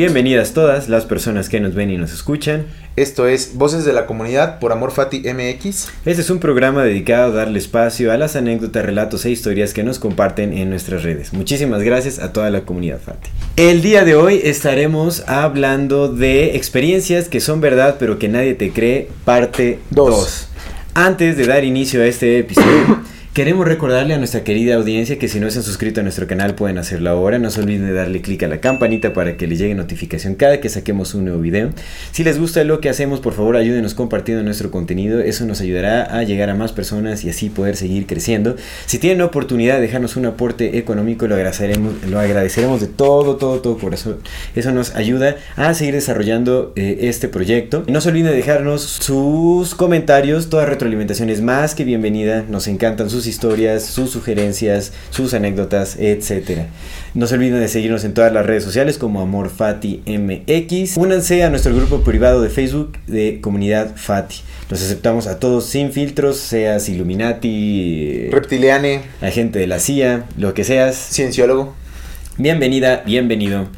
Bienvenidas todas las personas que nos ven y nos escuchan. Esto es Voces de la Comunidad por Amor Fati MX. Este es un programa dedicado a darle espacio a las anécdotas, relatos e historias que nos comparten en nuestras redes. Muchísimas gracias a toda la comunidad Fati. El día de hoy estaremos hablando de experiencias que son verdad pero que nadie te cree, parte Dos. 2. Antes de dar inicio a este episodio, queremos recordarle a nuestra querida audiencia que si no se han suscrito a nuestro canal pueden hacerlo ahora. No se olviden de darle clic a la campanita para que les llegue notificación cada que saquemos un nuevo video. Si les gusta lo que hacemos, por favor ayúdenos compartiendo nuestro contenido. Eso nos ayudará a llegar a más personas y así poder seguir creciendo. Si tienen la oportunidad de dejarnos un aporte económico, lo agradeceremos, lo agradeceremos de todo, todo, todo corazón. Eso nos ayuda a seguir desarrollando eh, este proyecto. No se olviden de dejarnos sus comentarios. Toda retroalimentación es más que bienvenida. Nos encantan sus historias, sus sugerencias, sus anécdotas, etcétera. No se olviden de seguirnos en todas las redes sociales como Amor Fati MX. Únanse a nuestro grupo privado de Facebook de Comunidad Fati. Los aceptamos a todos sin filtros, seas Illuminati, Reptiliane, agente de la CIA, lo que seas. cienciólogo. Bienvenida, bienvenido.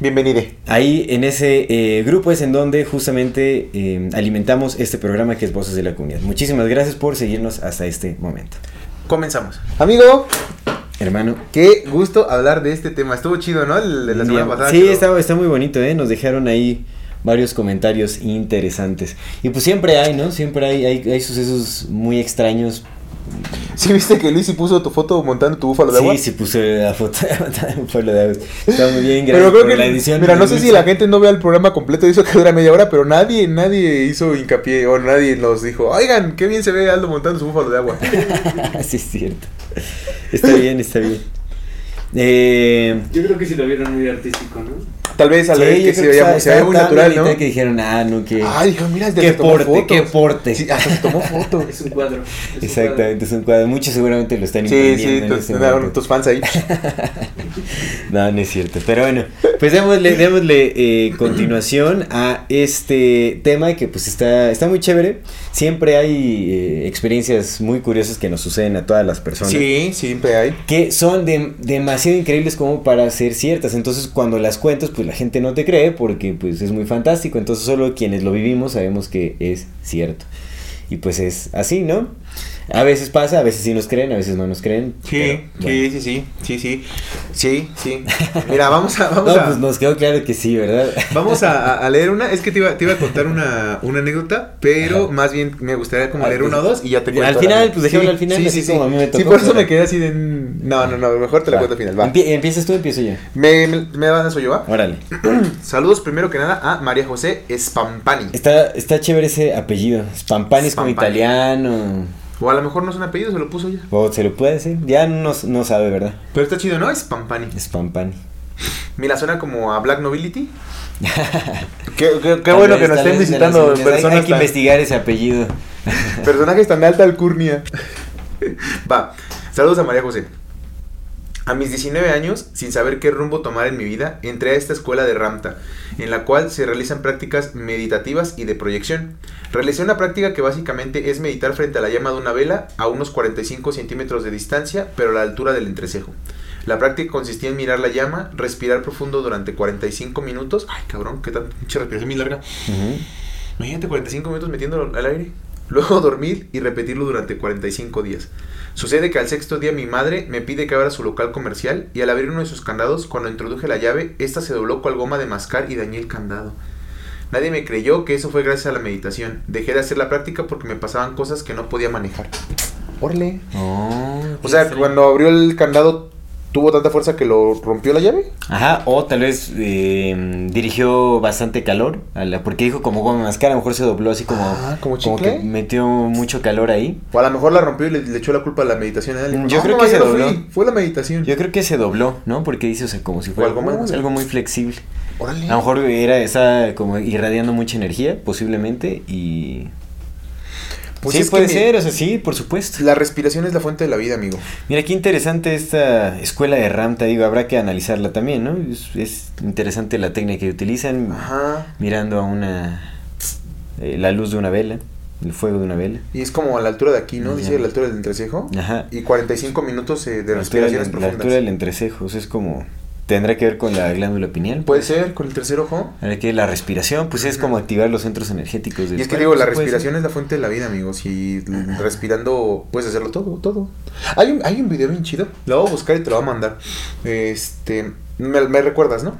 Bienvenide. Ahí en ese eh, grupo es en donde justamente eh, alimentamos este programa que es Voces de la Comunidad. Muchísimas gracias por seguirnos hasta este momento. Comenzamos. Amigo, Hermano. qué gusto hablar de este tema. Estuvo chido, ¿no? El de la semana pasada. Sí, está, está muy bonito, ¿eh? Nos dejaron ahí varios comentarios interesantes. Y pues siempre hay, ¿no? Siempre hay, hay, hay sucesos muy extraños. ¿Sí viste que Luis puso tu foto montando tu búfalo de agua? Sí, sí puse la foto de pueblo de agua. Está muy bien, gracias Pero creo por que, la edición. mira, no sé si la gente no vea el programa completo, hizo que dura media hora, pero nadie, nadie hizo hincapié, o nadie nos dijo, oigan, qué bien se ve Aldo montando su búfalo de agua. sí, es cierto. Está bien, está bien. Eh, Yo creo que si lo vieron muy artístico, ¿no? Tal vez al sí, ver yo que se que veía, muy- se veía está muy tan natural, ¿no? que dijeron, ah, no, que... Ah, dijo, mira, Qué porte, fotos. qué porte. Sí, hasta se tomó fotos. Es un cuadro. es un Exactamente, es un cuadro. Muchos seguramente lo están Sí, entendiendo sí, este tendrán momento. tus fans ahí. No, no es cierto. Pero bueno, pues démosle, démosle eh, continuación a este tema que pues está, está muy chévere. Siempre hay eh, experiencias muy curiosas que nos suceden a todas las personas. Sí, siempre hay. Que son de- demasiado increíbles como para ser ciertas. Entonces cuando las cuentas pues la gente no te cree porque pues es muy fantástico. Entonces solo quienes lo vivimos sabemos que es cierto. Y pues es así, ¿no? A veces pasa, a veces sí nos creen, a veces no nos creen. Sí, pero, bueno. sí, sí, sí, sí, sí, sí, sí. Mira, vamos a, vamos No, a, pues nos quedó claro que sí, ¿verdad? vamos a, leer una. Es que te iba, te iba a contar una, una anécdota, pero Ajá. más bien me gustaría como Ah, leer pues, una o dos y ya te al cuento. final, la mía. pues, dejémoslo Sí, al final, Sí, así sí, sí. como a mí me Sí, por eso pero- me quedé así de. No, no, no, mejor te la Va. cuento al final. Va. Empie- ¿Empiezas tú o empiezo yo? Me, me, me van a eso yo, ¿va? Órale. Saludos primero que nada a María José Spampani. Está, está chévere ese apellido. Spampani es como italiano. O a lo mejor no es un apellido, se lo puso ya. O se lo puede decir. Ya no, no sabe, ¿verdad? Pero está chido, ¿no? Spampani. Spampani. Mira, suena como a Black Nobility. qué qué- qué Tal bueno vez, que nos estén vez visitando. Hay- personas Hay, que tan- investigar ese apellido. Personajes tan de alta alcurnia. Va, saludos a María José. A mis 19 años, sin saber qué rumbo tomar en mi vida, entré a esta escuela de Ramta, en la cual se realizan prácticas meditativas y de proyección. Realicé una práctica que básicamente es meditar frente a la llama de una vela a unos 45 centímetros de distancia, pero a la altura del entrecejo. La práctica consistía en mirar la llama, respirar profundo durante 45 minutos. Ay, cabrón, qué tan pinche respiración muy larga. Ujú. Imagínate 45 minutos metiéndolo al aire. Luego dormir y repetirlo durante 45 días. Sucede que al sexto día mi madre me pide que abra su local comercial y al abrir uno de sus candados, cuando introduje la llave, esta se dobló cual goma de mascar y dañé el candado. Nadie me creyó que eso fue gracias a la meditación. Dejé de hacer la práctica porque me pasaban cosas que no podía manejar. Orle. Oh, O sea, cuando abrió el candado tuvo tanta fuerza que lo rompió la llave. Ajá, o tal vez eh, dirigió bastante calor, a la, porque dijo como goma mascara, a lo mejor se dobló así como, Ah, ¿como que metió mucho calor ahí. O a lo mejor la rompió y le, le echó la culpa a la meditación. a él. Yo No, creo no, que se dobló. fui, Fue la meditación. Yo creo que se dobló, ¿no? Porque dice, o sea, como si fuera algo más. algo muy flexible. Órale. A lo mejor era, está como irradiando mucha energía, posiblemente, y... Pues sí, puede ser, o sea, sí, por supuesto. La respiración es la fuente de la vida, amigo. Mira, qué interesante esta escuela de Ramta, digo, habrá que analizarla también, ¿no? Es, es interesante la técnica que utilizan, Ajá. mirando a una... eh, la luz de una vela, el fuego de una vela. Y es como a la altura de aquí, ¿no? Dice la altura del entrecejo. Ajá. Y 45 minutos eh, de La altura, respiraciones la profundas. altura del entrecejo, o sea, es como... Tendrá que ver con la glándula pineal. Puede ser con el tercer ojo. Que la respiración, pues es como activar los centros energéticos del Y es que cuerpo, digo, la respiración es la fuente de la vida, amigos. Y respirando puedes hacerlo todo, todo. Hay un, hay un video bien chido. Lo voy a buscar y te lo voy a mandar. Este, me, me recuerdas, ¿no?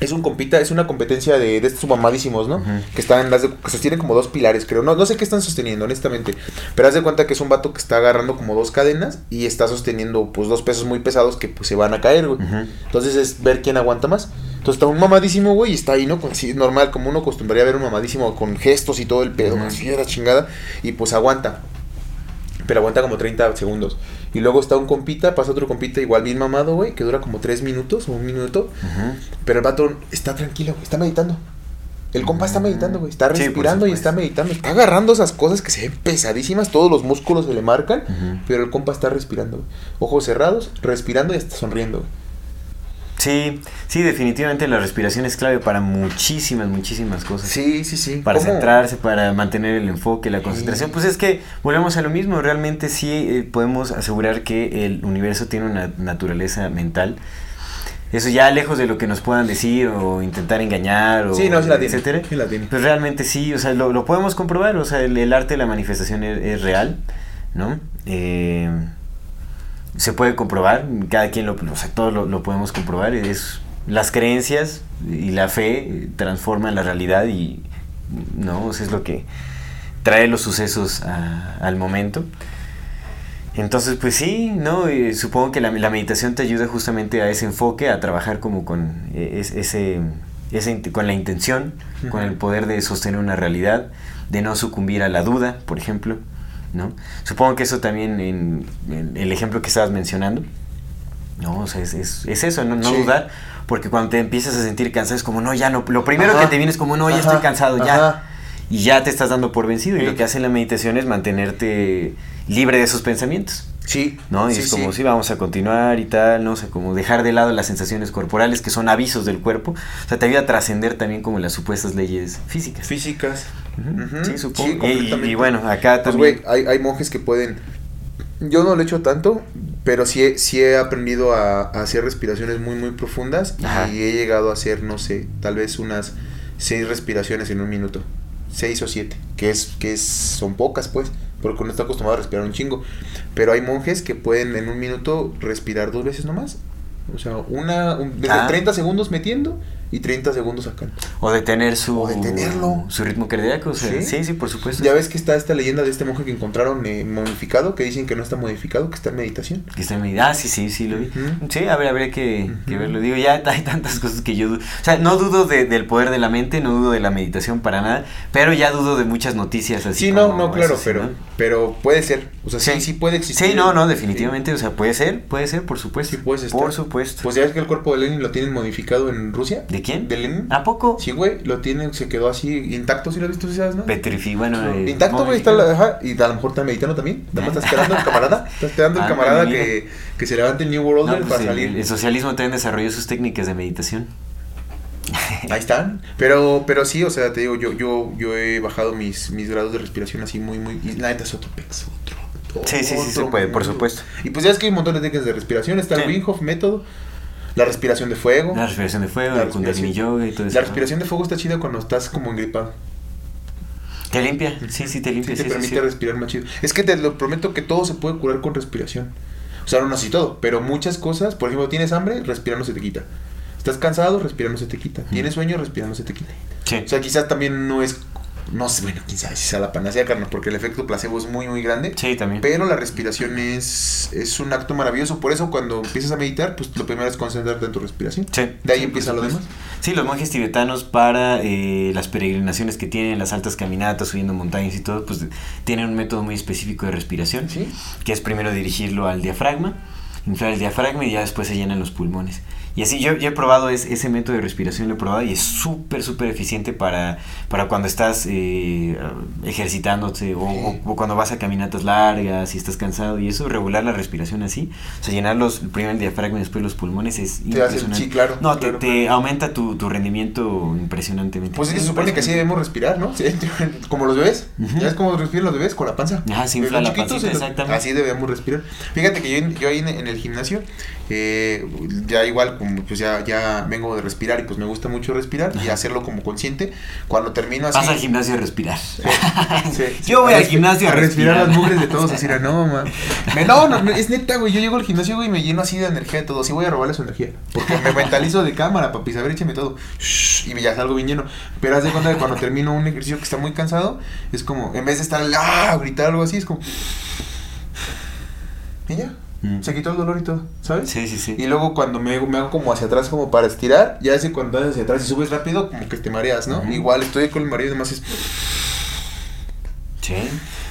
Es un compita, es una competencia de, de estos mamadísimos, ¿no? Que están, que sostienen como dos pilares, creo. No, no sé qué están sosteniendo, honestamente. Pero haz de cuenta que es un vato que está agarrando como dos cadenas y está sosteniendo pues dos pesos muy pesados que pues se van a caer, güey. Entonces es ver quién aguanta más. Entonces está un mamadísimo, güey, y está ahí, ¿no? Con- sí, normal, como uno acostumbraría a ver un mamadísimo con gestos y todo el pedo, así era chingada. Y pues aguanta. Pero aguanta como 30 segundos. Y luego está un compita, pasa otro compita igual bien mamado, güey, que dura como 3 minutos o un minuto. Pero el vato está tranquilo, güey, está meditando. El compa está meditando, güey, está Sí, respirando y está meditando. Está agarrando esas cosas que se ven pesadísimas, todos los músculos se le marcan. Pero el compa está respirando, güey. Ojos cerrados, respirando y está sonriendo, güey. Sí, sí, definitivamente la respiración es clave para muchísimas, muchísimas cosas. Sí, sí, sí. Para ¿Cómo? centrarse, para mantener el enfoque, la concentración. Sí. Pues es que volvemos a lo mismo, realmente sí eh, podemos asegurar que el universo tiene una naturaleza mental. Eso ya lejos de lo que nos puedan decir o intentar engañar o Sí, no, sí la tiene. etcétera. Sí la tiene. Pues realmente sí, o sea, lo, lo podemos comprobar, o sea, el, el arte de la manifestación es, es real, ¿no? Eh, se puede comprobar, cada quien lo, o sea, todos lo, lo podemos comprobar, es las creencias y la fe transforman la realidad y, ¿no? O sea, es lo que trae los sucesos a- al momento. Entonces, pues sí, ¿no? Eh, supongo que la, la meditación te ayuda justamente a ese enfoque, a trabajar como con eh, es- ese, con la intención, con el poder de sostener una realidad, de no sucumbir a la duda, por ejemplo, ¿no? Supongo que eso también en, en el ejemplo que estabas mencionando, ¿no? O sea, es, es, es eso, no, no Sí. dudar, porque cuando te empiezas a sentir cansado es como, no, ya no, lo primero Ajá. que te viene es como, no, ya Ajá, estoy cansado, ya. Y ya te estás dando por vencido. Y lo que hace la meditación es mantenerte libre de esos pensamientos. Sí. ¿no? Y sí, es como, sí. vamos a continuar y tal, ¿no? O sea, como dejar de lado las sensaciones corporales que son avisos del cuerpo. O sea, te ayuda a trascender también como las supuestas leyes físicas. Físicas. Ujú. Sí, supongo. Sí, Y- y, completamente. bueno, acá Pues, también. güey, hay, hay monjes que pueden. Yo no lo he hecho tanto, pero sí sí he aprendido a, a hacer respiraciones muy, muy profundas. Ajá. Y he llegado a hacer, no sé, tal vez unas seis respiraciones en un minuto. Seis o siete. Que es, que es, son pocas, pues. Porque uno está acostumbrado a respirar un chingo. Pero hay monjes que pueden en un minuto respirar dos veces nomás. O sea, una. un- desde Ah. 30 segundos metiendo y 30 segundos sacando. O detener su, O detenerlo. su ritmo cardíaco. o sea, Sí. sí, sí, por supuesto. Ya ves que está esta leyenda de este monje que encontraron eh, modificado, que dicen que no está modificado, que está en meditación. Que está en mi- Ah, sí, sí, sí, lo vi. Ujú. Sí, a ver, habría que, que verlo. Digo, ya hay tantas cosas que yo dudo. O sea, no dudo de- del poder de la mente, no dudo de la meditación para nada, pero ya dudo de muchas noticias así. Sí, no, no, claro, pero, ¿no? pero puede ser. O sea, sí, sí, puede existir. Sí, no, no, definitivamente. O sea, puede ser, puede ser, por supuesto. Sí, puedes estar. Por supuesto. Pues ya ves que el cuerpo de Lenin lo tienen modificado en Rusia. ¿De quién? ¿De Lenin? ¿A poco? Sí, güey, lo tienen, se quedó así intacto, ¿sí lo has visto, sí sabes, no? Petrifi, bueno. eh, Intacto, güey, está la, ajá, y a lo mejor está meditando también. Nada más está esperando el camarada. Está esperando el Ah, camarada que, que se levante el New World No, pues para el, salir. el socialismo también desarrolló sus técnicas de meditación. Ahí están. Pero, pero sí, o sea, te digo, yo, yo, yo he bajado mis, mis grados de respiración así muy, muy. Y la neta es otro pex, otro. Sí, sí, sí, se puede, por supuesto. Y pues ya es que hay un montón de técnicas de respiración. Está el Sí. Wim Hof método, la respiración de fuego. La respiración de fuego, La el Kundalini Yoga y todo eso. La respiración de fuego está chida cuando estás como engripado. ¿Te limpia? Sí, sí, te Sí, limpia. te sí, sí, permite sí. respirar más chido. Es que te lo prometo que todo se puede curar con respiración. O sea, no así todo, pero muchas cosas, por ejemplo, tienes hambre, respirar no se te quita. Estás cansado, respirar no se te quita. Tienes sueño, respirar no se te quita. Sí. O sea, quizás también no es No sé, bueno, quién sabe si sea la panacea, carnal, porque el efecto placebo es muy, muy grande. Sí, también. Pero la respiración es, es un acto maravilloso. Por eso, cuando empiezas a meditar, pues lo primero es concentrarte en tu respiración. Sí. De ahí Sí, empieza lo demás. Sí, los monjes tibetanos para eh, las peregrinaciones que tienen, las altas caminatas, subiendo montañas y todo, pues tienen un método muy específico de respiración, Sí. que es primero dirigirlo al diafragma, inflar el diafragma y ya después se llenan los pulmones. Y así yo, yo he probado es- ese método de respiración, lo he probado y es súper, súper eficiente para, para cuando estás eh, ejercitándote o, o- o cuando vas a caminatas largas y estás cansado y eso, regular la respiración así, o sea, llenar los, primero el diafragma y después los pulmones es Te hace- impresionante. sí, claro, No, te- claro. aumenta tu, tu rendimiento impresionantemente. Pues sí, se supone que así debemos respirar, ¿no? Sí, como los bebés. Ujú. ¿Ya ves cómo respiran los bebés? Con la panza. Ajá, se infla la pancita, exactamente. Así debemos respirar. Fíjate que yo, ahí en, en el gimnasio, eh, ya igual, como pues ya, ya vengo de respirar y pues me gusta mucho respirar y hacerlo como consciente. Cuando termino así. Vas al gimnasio a respirar. Sí, sí, Yo voy al gimnasio a respirar respirar. las mugres de todos, así era, no, man. Me- no, no, es neta, güey. Yo llego al gimnasio, güey, y me lleno así de energía de todo. Sí voy a robarle su energía. Porque me mentalizo de cámara, papi. A ver, écheme todo. Shh, y ya salgo bien lleno. Pero haz de cuenta que cuando termino un ejercicio que está muy cansado, es como, en vez de estar, ah, gritar algo así, es como. Y ya. Mm. Se quitó el dolor y todo, ¿sabes? Sí, sí, sí. Y luego cuando me, me hago como hacia atrás como para estirar, ya ese cuando das hacia atrás y subes rápido, como que te mareas, ¿no? Igual estoy con el mareo y demás es... Sí.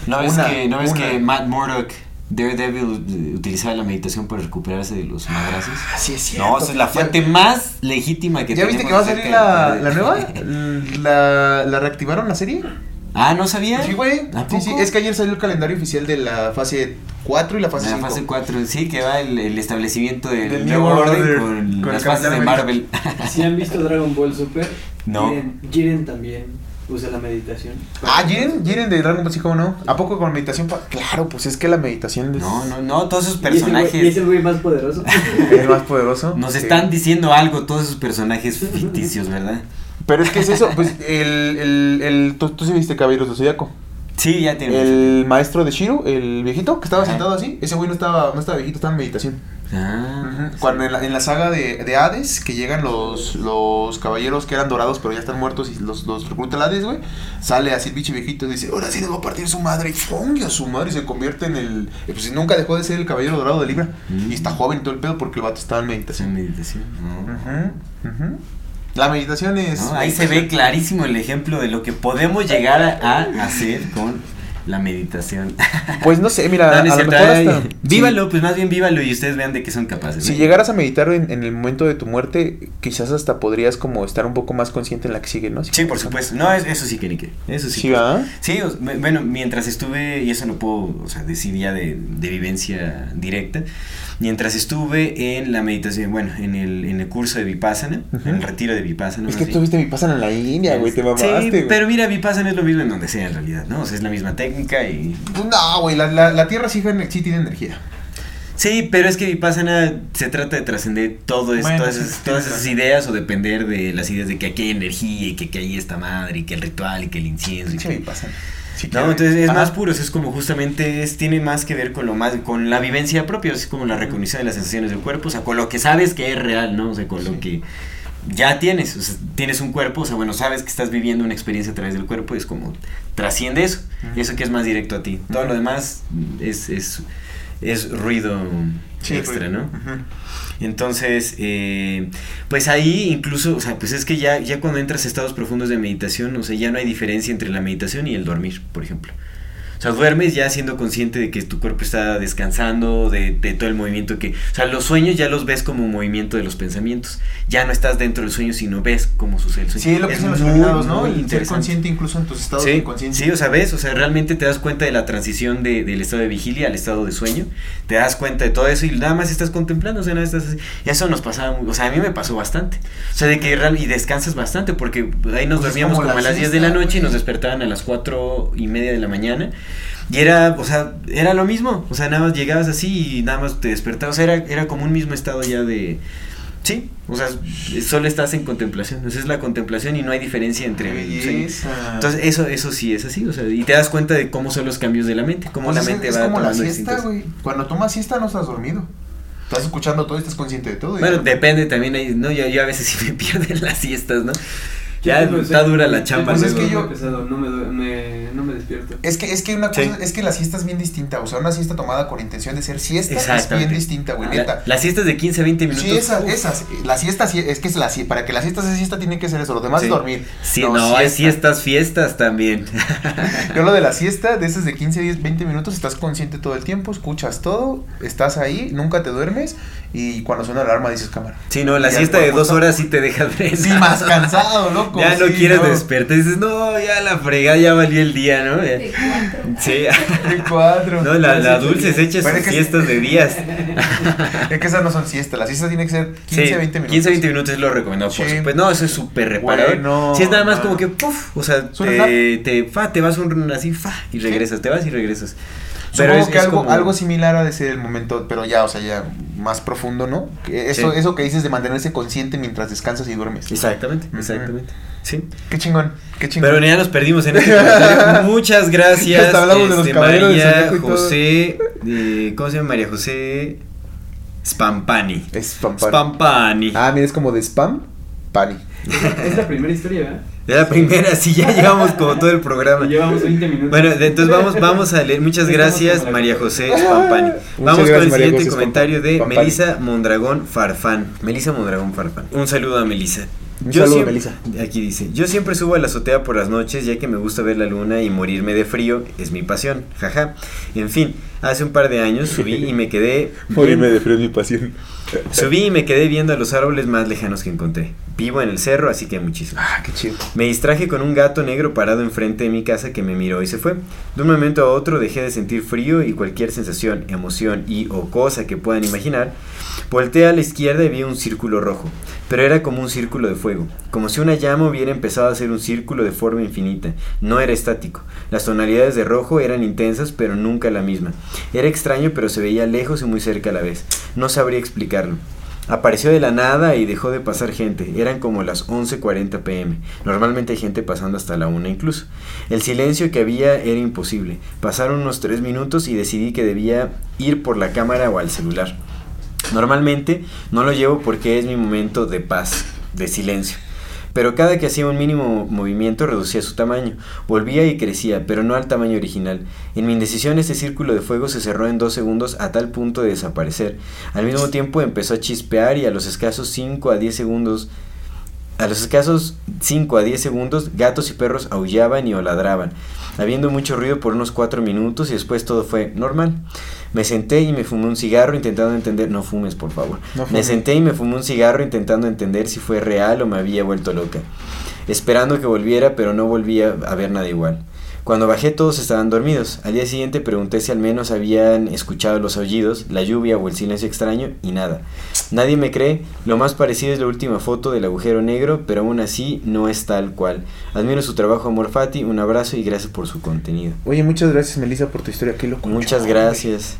¿No ves, Una, que, ¿no ves que Matt Murdock, Daredevil, utilizaba la meditación para recuperarse de los madrazos? Así es cierto. No, esa es la Ya- fuente más legítima que ¿Ya viste que va a salir la, la nueva? ¿La, ¿La reactivaron la serie? Ah, ¿no sabía? Sí, güey. ¿A Sí, sí. poco? Es que ayer salió el calendario oficial de la fase 4 y la fase La 5. fase 4, sí, que va el, el establecimiento del, Del New Order, Order, con, con las fases de Marvel. Si han visto Dragon Ball Super, No. Jiren, Jiren también usa la meditación. Ah, Jiren, Jiren de Dragon Ball, sí, ¿cómo no? ¿A poco con meditación? Claro, pues es que la meditación es No, no, no, todos esos personajes Y es el güey más poderoso. el más poderoso. nos Sí. están diciendo algo, todos esos personajes ficticios, ¿verdad? Pero es que es eso, pues el, el, el, tú, tú sí viste Caballeros de Zodiaco. Sí, ya tiene El maestro de Shiro, el viejito, que estaba Ajá. sentado así, ese güey no estaba, no estaba viejito, estaba en meditación. Ah, Cuando en la, en la saga de, de Hades, que llegan los, los caballeros que eran dorados pero ya están muertos y los, los recluta el Hades, güey, sale así el bicho viejito y dice, ahora sí nos va a partir su madre, y ¡fum! a su madre y se convierte en el... eh, Pues nunca dejó de ser el caballero dorado de Libra. Mm. Y está joven y todo el pedo porque el vato estaba en es en meditación. meditación. no. Ujú. La meditación es... No, ahí se ve clarísimo el ejemplo de lo que podemos llegar a, a hacer con la meditación. Pues no sé, mira, No, no a lo mejor hasta... Vívalo, pues más bien vívalo y ustedes vean de qué son capaces. Si ¿no? llegaras a meditar en, en el momento de tu muerte, quizás hasta podrías como estar un poco más consciente en la que sigue, ¿no? Sí, por supuesto. No, es- eso sí que ni que. Eso sí. Sí. Sí, o- bueno, mientras estuve, y eso no puedo, o sea, decir ya de, de vivencia directa, mientras estuve en la meditación, bueno, en el, en el curso de Vipassana, en el retiro de Vipassana. Es que bien. tú viste mi pasan en la India, güey, te mamaste, Sí, güey. pero mira, Vipassana es lo mismo en donde sea en realidad, ¿no? O sea, es la misma técnica y... Pues no, güey, la, la, la Tierra sí, sí tiene energía. Sí, pero es que Vipassana se trata de trascender todo Bueno, todas, esas, sí, todas esas ideas o depender de las ideas de que aquí hay energía y que, que ahí está madre y que el ritual y que el incienso y que... mi No, entonces es Ajá. más puro, es como justamente es, tiene más que ver con lo más, con la vivencia propia, es como la recognición de las sensaciones del cuerpo, o sea, con lo que sabes que es real, ¿no? O sea, con Sí. lo que ya tienes, o sea, tienes un cuerpo, o sea, bueno, sabes que estás viviendo una experiencia a través del cuerpo, es como trasciende eso, Ujú. eso que es más directo a ti. Todo lo demás es, es, es ruido Sí, extra. ¿no? Entonces, eh, pues ahí incluso, o sea, pues es que ya, ya cuando entras a estados profundos de meditación, o sea, ya no hay diferencia entre la meditación y el dormir, por ejemplo. O sea, duermes ya siendo consciente de que tu cuerpo está descansando, de, de todo el movimiento que... O sea, los sueños ya los ves como un movimiento de los pensamientos. Ya no estás dentro del sueño, sino ves cómo sucede el sueño. Sí, es lo que dicen los iluminados, ¿no? El ser consciente incluso en tus estados de inconsciencia. sí, o sea, ves, o sea, realmente te das cuenta de la transición de, del estado de vigilia al estado de sueño, te das cuenta de todo eso y nada más estás contemplando, o sea, nada estás así. Y eso nos pasaba, muy- o sea, a mí me pasó bastante. O sea, de que real, y descansas bastante, porque ahí nos Pues es dormíamos como como, la a las 10 de la noche y nos despertaban a las cuatro y media de la mañana. Y era, o sea, era lo mismo, o sea, nada más llegabas así y nada más te despertabas, o sea, era, era como un mismo estado ya de... Sí, o sea, solo estás en contemplación, o sea, es la contemplación y no hay diferencia entre belleza. Entonces, eso, eso sí es así, o sea, y te das cuenta de cómo son los cambios de la mente, cómo Pues la es- mente es va como la siesta, güey. Cuando tomas siesta no estás dormido. Estás escuchando todo y estás consciente de todo. Bueno, depende también, ahí, ¿no? Yo, yo a veces sí me pierden las siestas, ¿no? Ya tengo está dura la chamba Pues es que sueño yo- pesado, no me, due- me, no me despierto. Es que, es que una cosa, Sí. es que la siesta es bien distinta. O sea, una siesta tomada con intención de ser siesta es bien distinta, güey, La-. Las siestas de 15 a 20 minutos. Sí, esas, uf. esas. La siesta, sí- es que es la, para que la siesta sea siesta tiene que ser eso. Lo demás Sí. es dormir. Sí, no, hay siesta. siestas, fiestas también. Yo lo de la siesta, de esas de 15, 10, 20 minutos, estás consciente todo el tiempo, escuchas todo, estás ahí, nunca te duermes y cuando suena la alarma dices cámara. Sí, no, la siesta de dos horas sí te deja. Sí, más cansado, loco. Ya no sí, quieres no. despertar. Dices, no, ya la fregada, ya valió el día, ¿no? De cuatro. Sí. De cuatro. No, la, la dulce se echa sus es que- siestas de días. Es que esas no son siestas, la siesta tiene que ser 15, Sí, 20 minutos. 15 20 minutos es lo recomendado. Sí. Supuesto. No, eso es súper reparador. Bueno, si es nada más como que, puf, o sea, te, te, fa, te vas un así, fa, y regresas, te vas y regresas. Supongo es- que es algo, como- algo similar ha de ser el momento, pero ya, o sea, ya más profundo, ¿no? Que Eso, Sí. eso que dices de mantenerse consciente mientras descansas y duermes. Exactamente, exactamente. Sí. Qué chingón, qué chingón. Pero ya nos perdimos en este comentario. Muchas gracias. Hasta hablamos de los este, de María. José. de- ¿Cómo se llama? María José Spampani. es spam, pan. Spampani. Ah, mira, es como de spam, pani. Es la primera historia, ¿verdad? De la primera, sí, ya llevamos como todo el programa. Llevamos 20 minutos. Bueno, de- entonces vamos, vamos a leer. Muchas gracias, María. José Spampani. Vamos con el María siguiente José comentario de. Melisa Mondragón Farfán. Melisa Mondragón Farfán. Un saludo a Melisa. Un saludo, siem- Melisa. Aquí dice, yo siempre subo a la azotea por las noches ya que me gusta ver la luna y morirme de frío es mi pasión, jaja. En fin, hace un par de años subí y me quedé... Morirme de frío es mi pasión. Subí y me quedé viendo a los árboles más lejanos que encontré. Vivo en el cerro, así que muchísimo. Ah, qué chido. Me distraje con un gato negro parado enfrente de mi casa que me miró y se fue. De un momento a otro dejé de sentir frío y cualquier sensación, emoción y o cosa que puedan imaginar. Volteé a la izquierda y vi un círculo rojo, pero era como un círculo de fuego, como si una llama hubiera empezado a hacer un círculo de forma infinita. No era estático. Las tonalidades de rojo eran intensas, pero nunca la misma. Era extraño, pero se veía lejos y muy cerca a la vez. No sabría explicarlo. Apareció de la nada y dejó de pasar gente. Eran como las 11:40 pm. Normalmente hay gente pasando hasta la 1 incluso. El silencio que había era imposible. Pasaron unos 3 minutos y decidí que debía ir por la cámara o al celular. Normalmente no lo llevo porque es mi momento de paz, de silencio. Pero cada que hacía un mínimo movimiento reducía su tamaño, volvía y crecía, pero no al tamaño original. En mi indecisión este círculo de fuego se cerró en dos segundos a tal punto de desaparecer. Al mismo tiempo empezó a chispear y a los escasos 5 a 10 segundos a los escasos 5 a 10 segundos, gatos y perros aullaban y o ladraban, habiendo mucho ruido por unos 4 minutos y después todo fue normal. Me senté y me fumé un cigarro intentando entender, no fumes por favor. No me senté y me fumé un cigarro intentando entender si fue real o me había vuelto loca, esperando que volviera, pero no volvía a ver nada igual. Cuando bajé todos estaban dormidos. Al día siguiente pregunté si al menos habían escuchado los aullidos, la lluvia o el silencio extraño y nada. Nadie me cree, lo más parecido es la última foto del agujero negro, pero aún así no es tal cual. Admiro su trabajo, Amor Fati, un abrazo y gracias por su contenido. Oye, muchas gracias, Melissa, por tu historia. Qué loco. Muchas gracias.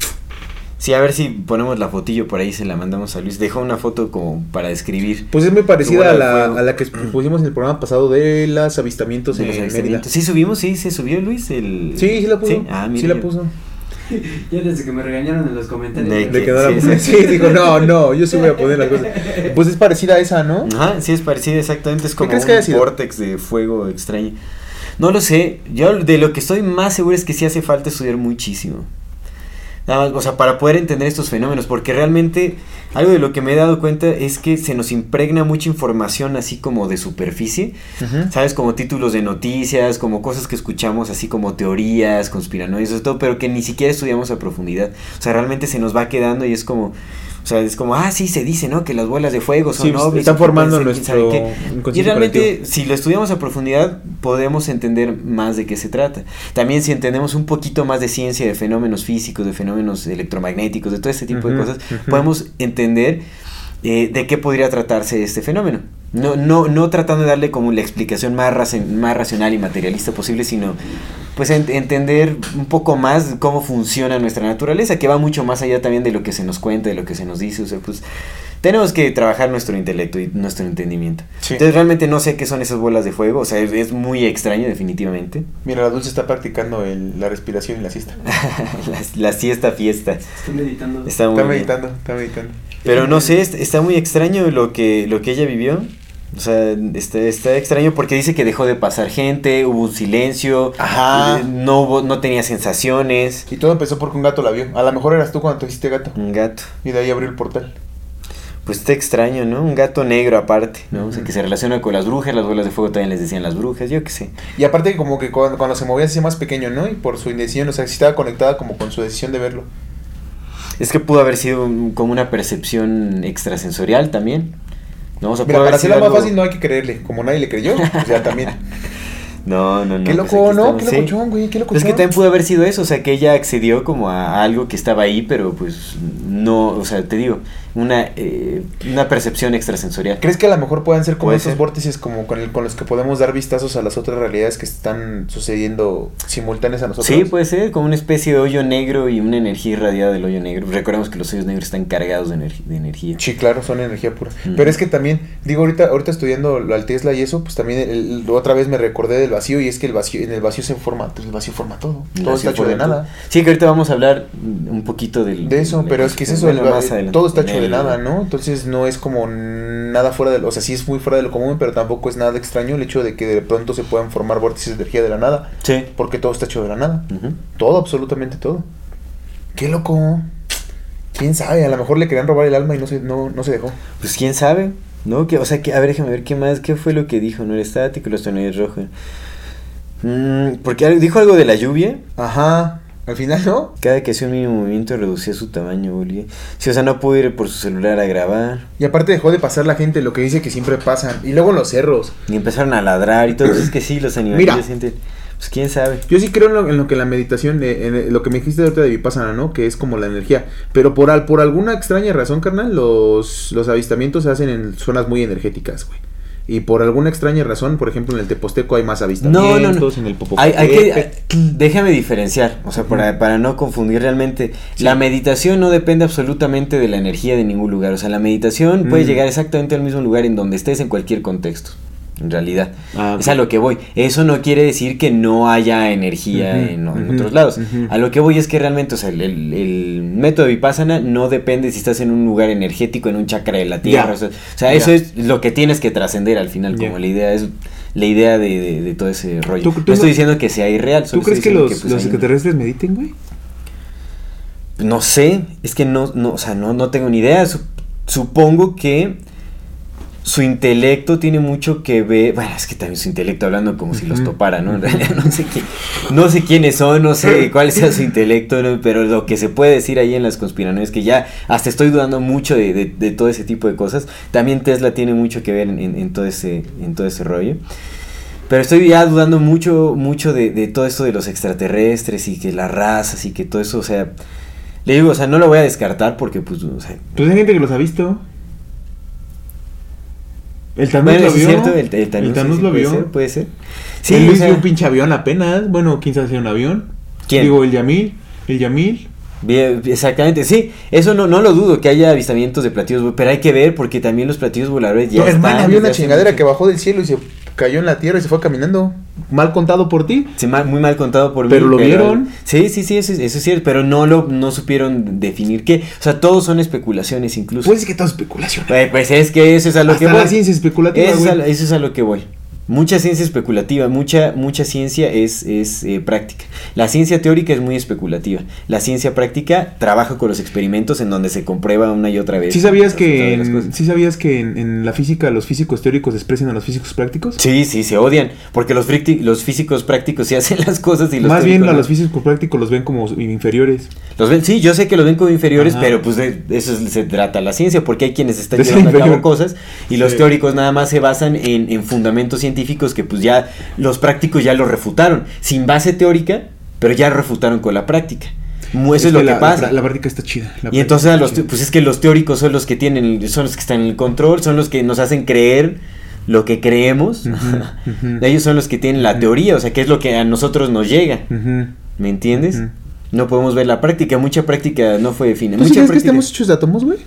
Sí, a ver si ponemos la fotillo por ahí, se la mandamos a Luis. Dejó una foto como para describir. Pues es muy parecida a la, a la que pusimos en el programa pasado de los avistamientos de los en Mérida. avistamientos. Sí, subimos, sí, se subió Luis. El... Sí, sí la puso. Ah, sí mira la puso. Ya desde que me regañaron en los comentarios. De De Sí, que no la sí, sí. Dijo, no, no, yo sí voy a poner las cosas. Pues es parecida a esa, ¿no? Ajá, sí es parecido exactamente, es como un vortex de fuego extraño. No lo sé, yo de lo que estoy más seguro es que sí hace falta estudiar muchísimo. Nada más, o sea, para poder entender estos fenómenos, porque realmente algo de lo que me he dado cuenta es que se nos impregna mucha información así como de superficie. ¿sabes? Como títulos de noticias, como cosas que escuchamos así como teorías, conspiranoias, todo, pero que ni siquiera estudiamos a profundidad. O sea, realmente se nos va quedando y es como, sea, es como, ah, sí, se dice, ¿no? Que las bolas de fuego son Sí, pues, que pueden formando nuestro qué. Y realmente, colectivo. si lo estudiamos a profundidad, podemos entender más de qué se trata. También si entendemos un poquito más de ciencia, de fenómenos físicos, de fenómenos electromagnéticos, de todo este tipo de cosas, podemos entender eh, de qué podría tratarse este fenómeno. No, no, no tratando de darle como la explicación más, más racional y materialista posible, sino pues en- entender un poco más cómo funciona nuestra naturaleza, que va mucho más allá también de lo que se nos cuenta, de lo que se nos dice. O sea, pues tenemos que trabajar nuestro intelecto y nuestro entendimiento. Sí. Entonces realmente no sé qué son esas bolas de fuego, o sea, es, es muy extraño definitivamente. Mira, la dulce está practicando el- la respiración y la siesta. la, la siesta fiesta. Estoy meditando. Está Está bien. meditando, está meditando. Pero no sé, est- está muy extraño lo que, lo que ella vivió. O sea, está, está extraño porque dice que dejó de pasar gente, hubo un silencio, Ajá. no hubo, no tenía sensaciones. Y todo empezó porque un gato la vio. A lo mejor eras tú cuando te hiciste gato. Un gato. Y de ahí abrió el portal. Pues está extraño, ¿no? Un gato negro aparte, ¿no? O sea, que se relaciona con las brujas, las bolas de fuego también les decían las brujas, yo qué sé. Y aparte como que cuando, cuando se movía se hacía más pequeño, ¿no? Y por su indecisión, o sea, si estaba conectada como con su decisión de verlo. Es que pudo haber sido un- como una percepción extrasensorial también. ¿no? O sea, Mira, para hacerla más algo- fácil no hay que creerle. Como nadie le creyó, o sea, también. No, no, no. qué pues loco, ¿no? Qué sí. locochón, güey, qué locochón. Es que también pudo haber sido eso, o sea, que ella accedió como a, algo que estaba ahí, pero pues no, o sea, te digo, una, eh, una percepción extrasensorial. ¿Crees que a lo mejor puedan ser como esos ser. vórtices como con, el, con los que podemos dar vistazos a las otras realidades que están sucediendo simultáneas a nosotros? Sí, puede ser, como una especie de hoyo negro y una energía irradiada del hoyo negro. Recordemos que los hoyos negros están cargados de, de energía. Sí, claro, son energía pura. Pero es que también, digo, ahorita, ahorita estudiando lo al Tesla y eso, pues también el- el- otra vez me recordé del vacío y es que el vacío, en el vacío se forma, pues el vacío forma todo. Todo está hecho de nada. todo. Sí, que ahorita vamos a hablar un poquito del, De eso, pero es que es eso, el, adelante. todo está hecho de nada, ¿no? Entonces no es como nada fuera de, o sea, sí es muy fuera de lo común, pero tampoco es nada extraño el hecho de que de pronto se puedan formar vórtices de energía de la nada, Sí. porque todo está hecho de la nada. Todo, absolutamente todo. Qué loco. ¿Quién sabe? A lo mejor le querían robar el alma y no se, no, no se dejó. Pues quién sabe, ¿no? Que, o sea, que, a ver, déjame ver qué más, qué fue lo que dijo, no era estático, los tonalidades rojos. Mm, porque dijo algo de la lluvia. Ajá. Al final, ¿no? Cada que hacía un mínimo movimiento reducía su tamaño, volvía. Sí, o sea, no pudo ir por su celular a grabar. Y aparte dejó de pasar la gente, lo que dice que siempre pasan. Y luego en los cerros. Ni empezaron a ladrar y todo. Es que sí, los animales Mira. sienten. Pues quién sabe. Yo sí creo en lo, en lo que la meditación, eh, en eh, lo que me dijiste ahorita de Vipassana, ¿no? Que es como la energía. Pero por, al, por alguna extraña razón, carnal, los, los avistamientos se hacen en zonas muy energéticas, güey. Y por alguna extraña razón, por ejemplo, en el Teposteco hay más avistamientos. No, no, no. En el Hay, hay que, déjame diferenciar, o sea, para, para no confundir realmente. La meditación no depende absolutamente de la energía de ningún lugar. O sea, la meditación puede Mm. llegar exactamente al mismo lugar en donde estés en cualquier contexto. En realidad. Ah, ok. Es a lo que voy. Eso no quiere decir que no haya energía en, otros lados. A lo que voy es que realmente, o sea, el, el- el método de Vipassana no depende si estás en un lugar energético, en un chakra de la tierra. O sea, o sea, Ya. eso es lo que tienes que trascender al final, como la idea es la idea de, de- de todo ese rollo. ¿Tú- tú no no- estoy diciendo que sea irreal. ¿Tú crees que los, diciendo pues, los extraterrestres mediten, güey? No sé, es que no, no, o sea, no, no tengo ni idea. Sup- supongo que su intelecto tiene mucho que ver. Bueno, es que también su intelecto hablando como si los topara, ¿no? En realidad no sé qué, no sé quiénes son, no sé cuál sea su intelecto, ¿no? pero lo que se puede decir ahí en las conspiraciones, que ya hasta estoy dudando mucho de, de- de todo ese tipo de cosas. También Tesla tiene mucho que ver en, en- en todo ese, en todo ese rollo. Pero estoy ya dudando mucho, mucho de, de todo esto de los extraterrestres y que las razas y que todo eso, o sea, le digo, o sea, no lo voy a descartar porque, pues, o sea, Pues hay gente que los ha visto. El Thanos bueno, lo eso es vio. cierto, el, el Thanos, Thanos sí, lo puede vio. ser, puede ser. Sí, Sí, Él o hizo sea, un pinche avión apenas. Bueno, quién sabe si era un avión. ¿Quién? Digo, el Yamil. El Yamil. Bien, exactamente, sí, eso no, no lo dudo, que haya avistamientos de platillos, pero hay que ver porque también los platillos voladores ya No, hermano, están había una chingadera mucho- que bajó del cielo y se cayó en la tierra y se fue caminando. Mal contado por ti. Sí, mal- muy mal contado por mí. Pero lo vieron. Sí, sí, sí, eso, es- eso es cierto, pero no lo no supieron definir qué. O sea, todos son especulaciones incluso. Pues es que todo es especulación. Eh, pues es que eso es a lo Hasta que voy. la ciencia especulativa, Eso es, a, eso es a lo que voy. Mucha ciencia especulativa, mucha, mucha ciencia es, es eh, práctica. La ciencia teórica es muy especulativa. La ciencia práctica trabaja con los experimentos en donde se comprueba una y otra vez. ¿Sí sabías que, en, cosas. ¿sí sabías que en, en la física los físicos teóricos desprecian a los físicos prácticos? Sí, sí, se odian. Porque los, los físicos prácticos sí hacen las cosas y los Más bien a no. los físicos prácticos los ven como inferiores. Los ven, sí, yo sé que los ven como inferiores, Ajá. pero pues de eso es- se trata la ciencia, porque hay quienes están llevando a cabo cosas y los teóricos nada más se basan en, en fundamentos científicos que pues ya los prácticos ya lo refutaron, sin base teórica, pero ya refutaron con la práctica. Eso es, lo que, la pasa. La, práctica está chida. la y entonces a está los, chida. te- pues es que los teóricos son los que tienen, son los que están en el control, son los que nos hacen creer lo que creemos. Ellos son los que tienen la teoría, o sea, que es lo que a nosotros nos llega. ¿Me entiendes? No podemos ver la práctica, mucha práctica no fue fina. ¿Tú Mucha crees que práctica. estamos hechos de átomos, güey?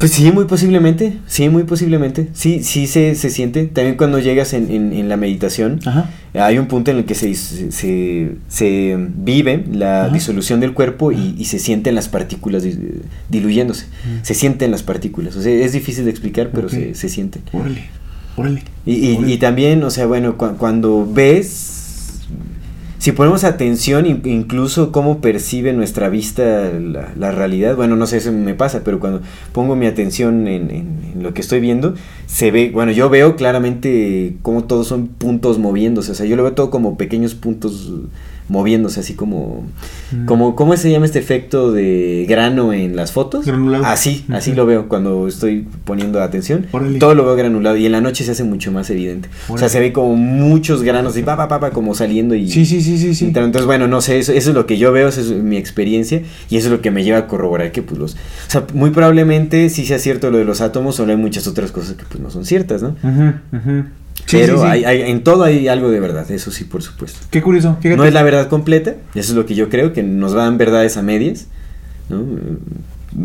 Pues sí, muy posiblemente, sí, muy posiblemente. Sí, sí se, se siente. También cuando llegas en, en, en la meditación, Ajá. hay un punto en el que se, se, se- vive la Ajá. disolución del cuerpo y, y se sienten las partículas diluyéndose. Se sienten las partículas. O sea, es difícil de explicar, pero se, se sienten. Órale, órale. Y, y- órale. y también, o sea, bueno, cu- cuando ves, si ponemos atención, in- incluso cómo percibe nuestra vista la, la realidad, bueno, no sé, eso me pasa, pero cuando pongo mi atención en, en- en lo que estoy viendo, se ve, bueno, yo veo claramente cómo todos son puntos moviéndose, o sea, yo lo veo todo como pequeños puntos moviéndose, así como, Mm. como ¿cómo se llama este efecto de grano en las fotos? Granulado. Así, así lo veo cuando estoy poniendo atención. Órale. Todo lo veo granulado y en la noche se hace mucho más evidente. O Órale. sea, se ve como muchos granos y pa, pa, pa, como saliendo y... Sí, sí, sí, sí, sí. Entonces, bueno, no sé, eso, eso es lo que yo veo, esa es mi experiencia y eso es lo que me lleva a corroborar que pues los... O sea, muy probablemente sí sea cierto lo de los átomos, solo hay muchas otras cosas que pues no son ciertas, ¿no? Ujú, ujú. Sí, Pero sí, sí. Hay, hay- en todo hay algo de verdad, eso sí, por supuesto. Qué curioso, fíjate. No es la verdad completa, eso es lo que yo creo, que nos dan verdades a medias, ¿no?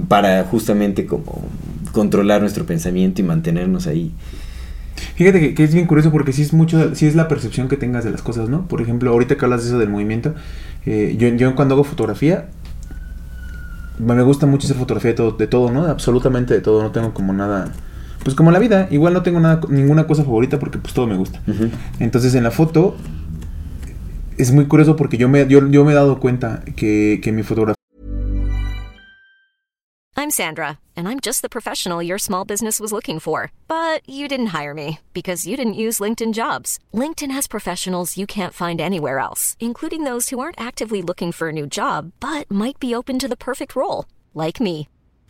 Para justamente como controlar nuestro pensamiento y mantenernos ahí. Fíjate que, que es bien curioso porque sí es mucho, sí es la percepción que tengas de las cosas, ¿no? Por ejemplo, ahorita que hablas de eso del movimiento, eh, yo, yo cuando hago fotografía, me gusta mucho hacer fotografía de todo, de todo, ¿no? Absolutamente de todo, no tengo como nada, pues como la vida, igual no tengo nada, ninguna cosa favorita porque pues todo me gusta. Ujú. Entonces en la foto es muy curioso porque yo me, yo, yo me he dado cuenta que, que mi fotografía I'm Sandra, and I'm just the professional your small business was looking for. But you didn't hire me because you didn't use LinkedIn jobs. LinkedIn has professionals you can't find anywhere else, including those who aren't actively looking for a new job but might be open to the perfect role, like me.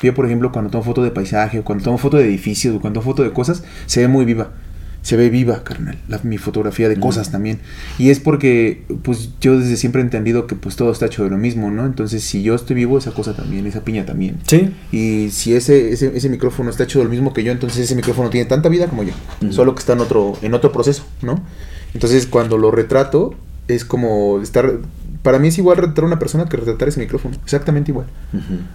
Yo, por ejemplo, cuando tomo foto de paisaje, o cuando tomo foto de edificios, o cuando tomo foto de cosas, se ve muy viva. Se ve viva, carnal, la- mi fotografía de cosas también. Y es porque, pues, yo desde siempre he entendido que, pues, todo está hecho de lo mismo, ¿no? Entonces, si yo estoy vivo, esa cosa también, esa piña también. Sí. Y si ese, ese, ese micrófono está hecho de lo mismo que yo, entonces ese micrófono tiene tanta vida como yo. Solo que está en otro, en otro proceso, ¿no? Entonces, cuando lo retrato, es como estar... Para mí es igual retratar a una persona que retratar ese micrófono. Exactamente igual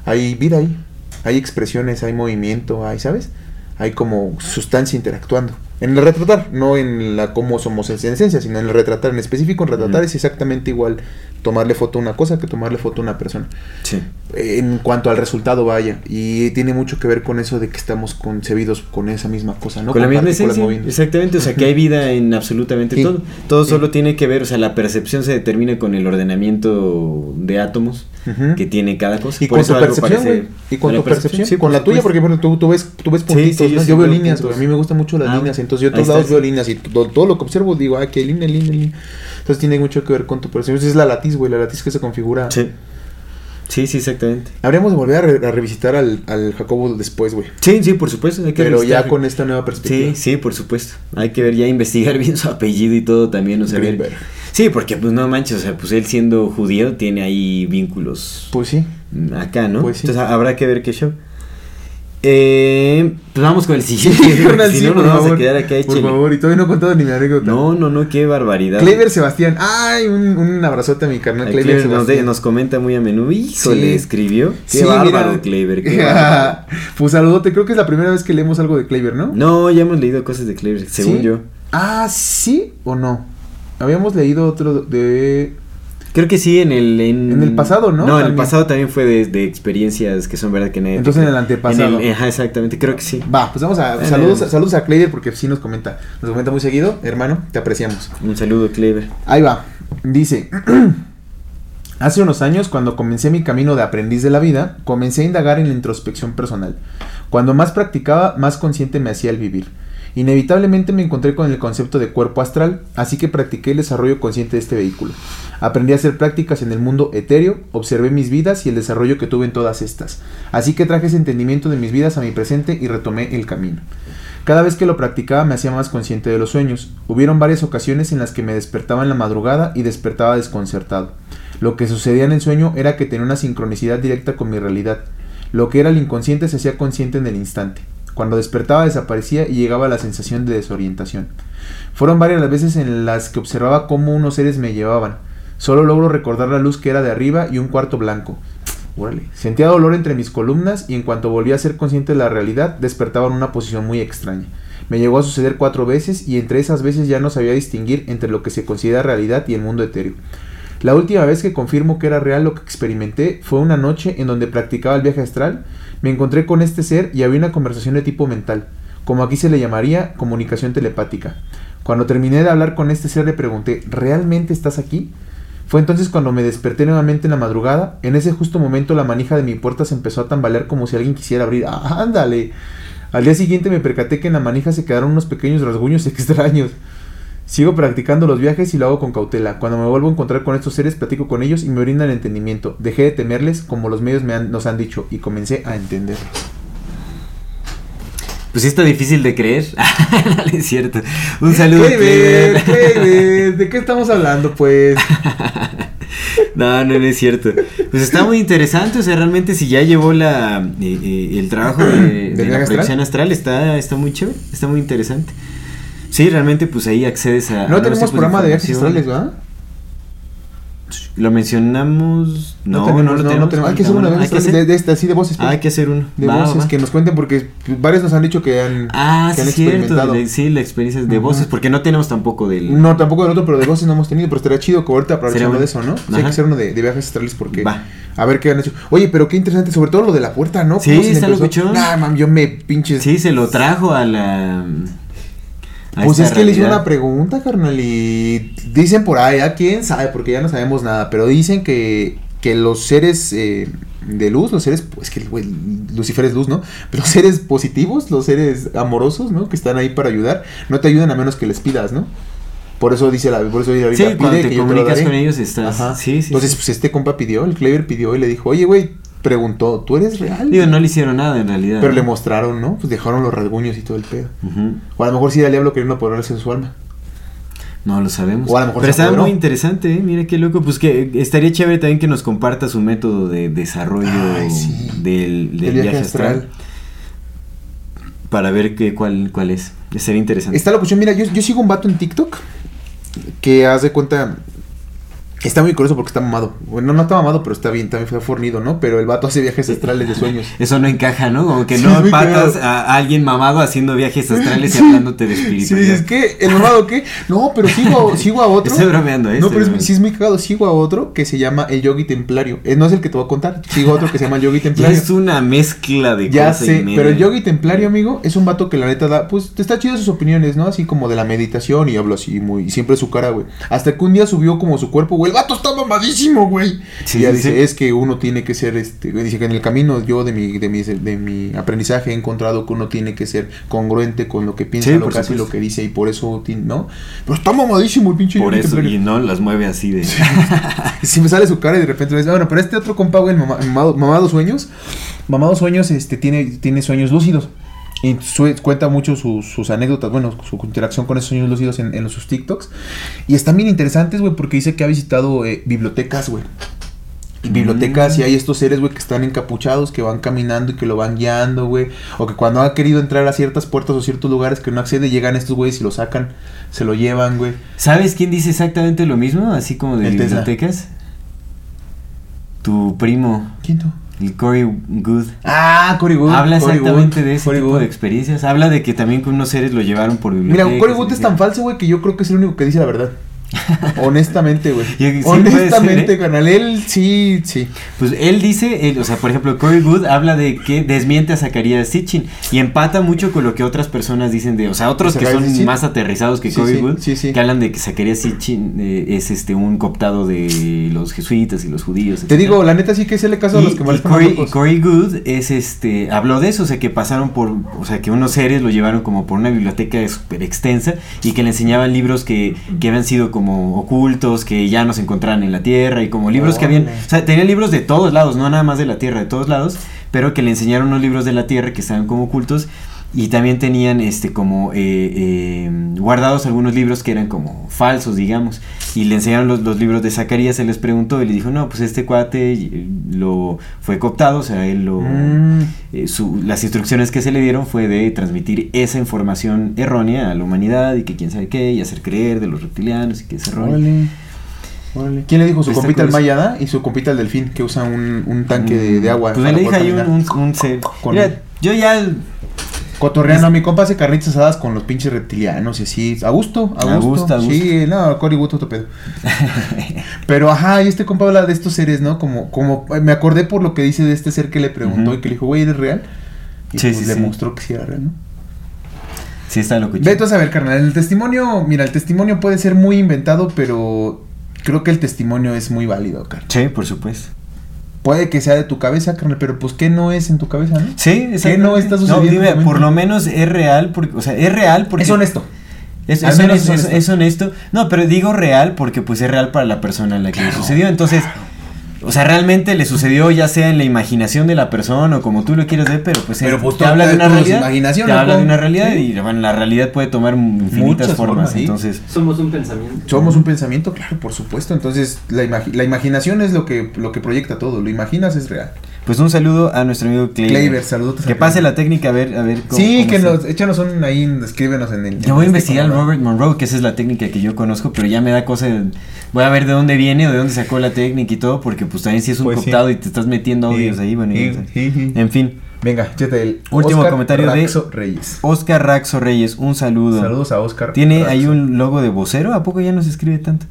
hay vida ahí, hay expresiones, hay movimiento, hay, ¿sabes? Hay como sustancia interactuando. En el retratar, no en la cómo somos en esencia, sino en el retratar. En específico, en retratar es exactamente igual tomarle foto a una cosa que tomarle foto a una persona. Sí. En cuanto al resultado, vaya. Y tiene mucho que ver con eso de que estamos concebidos con esa misma cosa, ¿no? Con la misma esencia, moviendo. exactamente, o sea que hay vida en absolutamente Sí. todo. Todo Sí. solo tiene que ver, o sea, la percepción se determina con el ordenamiento de átomos que tiene cada cosa. Y Por con tu percepción, güey. Y con la tu percepción. sí, con la tuya, porque bueno, tú, tú ves, tú ves puntitos, yo ¿no? sí Yo veo líneas, güey. A mí me gustan mucho las Ah, líneas. Entonces yo todos lados veo líneas y todo, todo lo que observo digo, ah, que línea, línea, línea. Entonces tiene mucho que ver con tu percepción. Esa es la latiz, güey. La latiz que se configura. Sí. Sí, sí, exactamente. Habríamos de volver a, re- a revisitar al, al Jacobo después, güey. Sí, sí, por supuesto. Hay que Pero ya con esta nueva perspectiva. Sí, sí, por supuesto. Hay que ver, ya investigar bien su apellido y todo también, o sea, ver-. Sí, porque pues no manches, o sea, pues él siendo judío tiene ahí vínculos Pues sí. acá, ¿no? Pues sí. Entonces habrá que ver qué show. Eh, pues vamos con el siguiente. Si sí, no, nos vamos favor. a quedar acá Por favor, y todavía no he contado ni mi anécdota. No, no, no, qué barbaridad. Clever Sebastián. Ay, un, un abrazote a mi carnal Clever Clever nos, de- Sebastián. nos comenta muy a menudo. Híjole, Sí. escribió. Qué Sí, bárbaro, mira. Clever. Qué bárbaro. pues saludote, creo que es la primera vez que leemos algo de Clever, ¿no? No, ya hemos leído cosas de Clever, según yo. Ah, ¿sí o no? Habíamos leído otro de... Creo que sí, en el... En, En el pasado, ¿no? No, en el pasado también fue de, de experiencias que son verdad que. Entonces en el antepasado. En el- ajá, exactamente, creo que sí. Va, pues vamos a... Saludos, el- saludos a Clever porque sí nos comenta. Nos comenta muy seguido. Hermano, te apreciamos. Un saludo, Clever. Ahí va. Dice... Hace unos años, cuando comencé mi camino de aprendiz de la vida, comencé a indagar en la introspección personal. Cuando más practicaba, más consciente me hacía el vivir. Inevitablemente me encontré con el concepto de cuerpo astral, así que practiqué el desarrollo consciente de este vehículo. Aprendí a hacer prácticas en el mundo etéreo, observé mis vidas y el desarrollo que tuve en todas estas. Así que traje ese entendimiento de mis vidas a mi presente y retomé el camino. Cada vez que lo practicaba me hacía más consciente de los sueños. Hubieron varias ocasiones en las que me despertaba en la madrugada y despertaba desconcertado. Lo que sucedía en el sueño era que tenía una sincronicidad directa con mi realidad. Lo que era el inconsciente se hacía consciente en el instante. Cuando despertaba desaparecía y llegaba la sensación de desorientación. Fueron varias las veces en las que observaba cómo unos seres me llevaban. Solo logro recordar la luz que era de arriba y un cuarto blanco. Sentía dolor entre mis columnas y en cuanto volví a ser consciente de la realidad, despertaba en una posición muy extraña. Me llegó a suceder cuatro veces y entre esas veces ya no sabía distinguir entre lo que se considera realidad y el mundo etéreo. La última vez que confirmo que era real lo que experimenté fue una noche en donde practicaba el viaje astral. Me encontré con este ser y había una conversación de tipo mental, como aquí se le llamaría comunicación telepática. Cuando terminé de hablar con este ser le pregunté, ¿realmente estás aquí? Fue entonces cuando me desperté nuevamente en la madrugada. En ese justo momento la manija de mi puerta se empezó a tambalear como si alguien quisiera abrir. ¡Ah, ¡Ándale! Al día siguiente me percaté que en la manija se quedaron unos pequeños rasguños extraños. Sigo practicando los viajes y lo hago con cautela. Cuando me vuelvo a encontrar con estos seres, platico con ellos y me brindan entendimiento. Dejé de temerles como los medios me han- nos han dicho y comencé a entenderlos. Pues sí está difícil de creer. no es cierto. Un saludo. ¿De qué estamos hablando, pues? No, no, no es cierto. Pues está muy interesante, o sea, realmente si ya llevó la eh, eh, el trabajo de, de ¿Del la proyección astral, está, está muy chévere, está muy interesante. Sí, realmente pues ahí accedes a... No tenemos de programa de viajes astrales, ¿verdad? Lo mencionamos... No, no, lo tenemos. Hay que hacer una Hay que hacer- de, de así de voces. Ah, hay que hacer uno. De Va, voces va. que nos cuenten porque pues, varios nos han dicho que han, Ah, que sí, han cierto. experimentado. de- sí, la experiencia de voces, porque no tenemos tampoco del... No, tampoco del otro, pero de voces no hemos tenido. Pero estaría chido que ahorita aprovechando de eso, ¿no? Sí, hay que hacer uno de, de viajes astrales porque. Va. A ver qué han hecho. Oye, pero qué interesante, sobre todo lo de la puerta, ¿no? Sí, ¿Cómo se le está locochón. Nah, mam, yo me pinches. Sí, se lo trajo a la... Pues es que le realidad. una pregunta, carnal, y dicen por ahí, ¿a quién sabe? Porque ya no sabemos nada, pero dicen que, que los seres eh, de luz, los seres, pues que güey, Lucifer es luz, ¿no? Pero los seres positivos, los seres amorosos, ¿no? Que están ahí para ayudar, no te ayudan a menos que les pidas, ¿no? Por eso dice la, por eso dice Sí, te que yo lo daré. con ellos estás... Ajá. Sí, sí. Entonces, pues este compa pidió, el Clever pidió y le dijo, oye, güey, preguntó, ¿tú eres real? Digo, no le hicieron nada en realidad. Pero ¿no? le mostraron, ¿no? Pues dejaron los rasguños y todo el pedo. O a lo mejor sí era el diablo queriendo apoderarse de su alma. No lo sabemos. O a lo mejor Pero apoderó. muy interesante, ¿eh? Mira qué loco. Pues que estaría chévere también que nos comparta su método de desarrollo Ay, sí. del, del El viaje, astral. Para ver qué, cuál, cuál es. Sería interesante. Está locución, mira, yo, yo sigo un vato en TikTok que haz de cuenta. Está muy curioso porque está mamado. Bueno, no está mamado, pero está bien, también fue fornido, ¿no? Pero el vato hace viajes astrales de sueños. Eso no encaja, ¿no? Como que Sí, no patas a alguien mamado haciendo viajes astrales Sí. y hablándote de Sí, espiritualidad. es que, ¿el mamado qué? No, pero sigo, sigo a otro. Estoy bromeando, ¿eh? No, pero es, sí es muy cagado. Sigo a otro que se llama el Yogi Templario. Eh, no es el que te voy a contar. Sigo a otro que se llama el Yogi Templario. es una mezcla de Ya cosas y sé, media. pero el yogi templario, amigo, es un vato que la neta da, pues, te está chido sus opiniones, ¿no? Así como de la meditación y habla así muy, y siempre su cara, güey. Hasta que un día subió como su cuerpo, güey, vato está mamadísimo, güey. Sí, y ya dice, sí. es que uno tiene que ser, este, dice que en el camino yo de mi, de mi, de mi aprendizaje he encontrado que uno tiene que ser congruente con lo que piensa, Sí, lo que hace y lo que dice, y por eso, ¿no? Pero está mamadísimo el pinche Por eso, y no las mueve así de... Si me sale su cara y de repente me dice, bueno, pero este otro compa, güey, mama- mamado, mamado sueños, mamado sueños, este, tiene, tiene sueños lúcidos. Y su- cuenta mucho sus, sus anécdotas, bueno, su interacción con esos sueños lúcidos en, en sus TikToks. Y están bien interesantes, güey, porque dice que ha visitado eh, bibliotecas, güey. Y bibliotecas y hay estos seres, güey, que están encapuchados, que van caminando y que lo van guiando, güey. O que cuando ha querido entrar a ciertas puertas o ciertos lugares que no accede, llegan estos güeyes y lo sacan, se lo llevan, güey. ¿Sabes quién dice exactamente lo mismo? Así como de El Tesla. bibliotecas. Tu primo, ¿Quién tú? El Corey Good. Ah, Cory Wood. Habla exactamente Wood, de ese tipo Wood. de experiencias. Habla de que también con unos seres lo llevaron por Mira. Cory Wood es tan falso, güey, que yo creo que es el único que dice la verdad. Honestamente, güey. Sí, Honestamente, ¿eh? canal. Él sí, sí. Pues él dice, él, o sea, por ejemplo, Corey Good habla de que desmiente a Zacarías Sitchin y empata mucho con lo que otras personas dicen de, o sea, otros que ¿Zacarías son Sitchin? más aterrizados que Sí, Corey sí, Good, que hablan de que Zacarías Sitchin eh, es este un cooptado de los jesuitas y los judíos. Te etcétera. digo, la neta sí que se le caso Y, los que más Corey, y Corey Good es este habló de eso, o sea que pasaron por, o sea que unos seres lo llevaron como por una biblioteca súper extensa y que le enseñaban libros que, que habían sido como ocultos, que ya no se encontraban en la tierra y como libros que habían, o sea, tenía libros de todos lados, no nada más de la tierra, de todos lados, pero que le enseñaron unos libros de la tierra que estaban como ocultos y también tenían este como eh, eh, guardados algunos libros que eran como falsos digamos y le enseñaron los, los libros de Zacarías se les preguntó y le dijo no pues este cuate eh, lo fue cooptado o sea él lo Mm. eh, su- las instrucciones que se le dieron fue de transmitir esa información errónea a la humanidad y que quién sabe qué y hacer creer de los reptilianos y que es erróneo. ¿Quién le dijo? Su Está compita el. Mayada y su compita el delfín, que usa un, un tanque de, de agua. pues le dije ahí un, un, Mira, yo ya Cotorreando, mi compa hace carnitas asadas con los pinches reptilianos y así. A gusto, a A gusto. a. Sí, no, Cory otro pedo. Pero ajá, y este compa habla de estos seres, ¿no? Como, como, me acordé por lo que dice de este ser que le preguntó y que le dijo, güey, ¿eres real? Y Sí, pues sí, le sí. mostró que sí era real, ¿no? sí está loco Ve tú a saber, carnal. El testimonio, mira, el testimonio puede ser muy inventado, pero creo que el testimonio es muy válido, carnal. sí por supuesto Puede que sea de tu cabeza, carnal, pero pues ¿qué no es en tu cabeza, no? Sí, ¿Qué no está sucediendo dime, en tu por lo menos es real, porque, o sea, es real porque... Es honesto. Es, honesto, es es- honesto. es honesto. No, pero digo real porque pues es real para la persona a la que le sucedió. Entonces, o sea, realmente le sucedió ya sea en la imaginación de la persona o como tú lo quieras ver, pero pues, Pero, pues, te habla de una realidad. imaginación, te ¿no? habla de una realidad Sí. y bueno, la realidad puede tomar infinitas Muchas formas. formas, sí. Entonces, Somos un pensamiento. Somos un pensamiento, claro, por supuesto. Entonces, la, imagi- la imaginación es lo que, lo que proyecta todo. Lo imaginas es real. Pues un saludo a nuestro amigo. Kleiber, saludos. Que pase la técnica a ver, a ver cómo. Sí, cómo que está. nos, échanos un ahí, escríbenos en el. Yo voy a este investigar al. Robert Monroe, que esa es la técnica que yo conozco, pero ya me da cosa. de- voy a ver de dónde viene o de dónde sacó la técnica y todo, porque pues también si es un Pues sí. y te estás metiendo Sí, audios ahí, bueno, sí. En fin, Venga, échate el. Último Oscar comentario de- Raxo Reyes. Oscar Raxo Reyes, un saludo. Saludos a Oscar. ¿Tiene Raxo. ahí un logo de vocero? ¿A poco ya no se escribe tanto?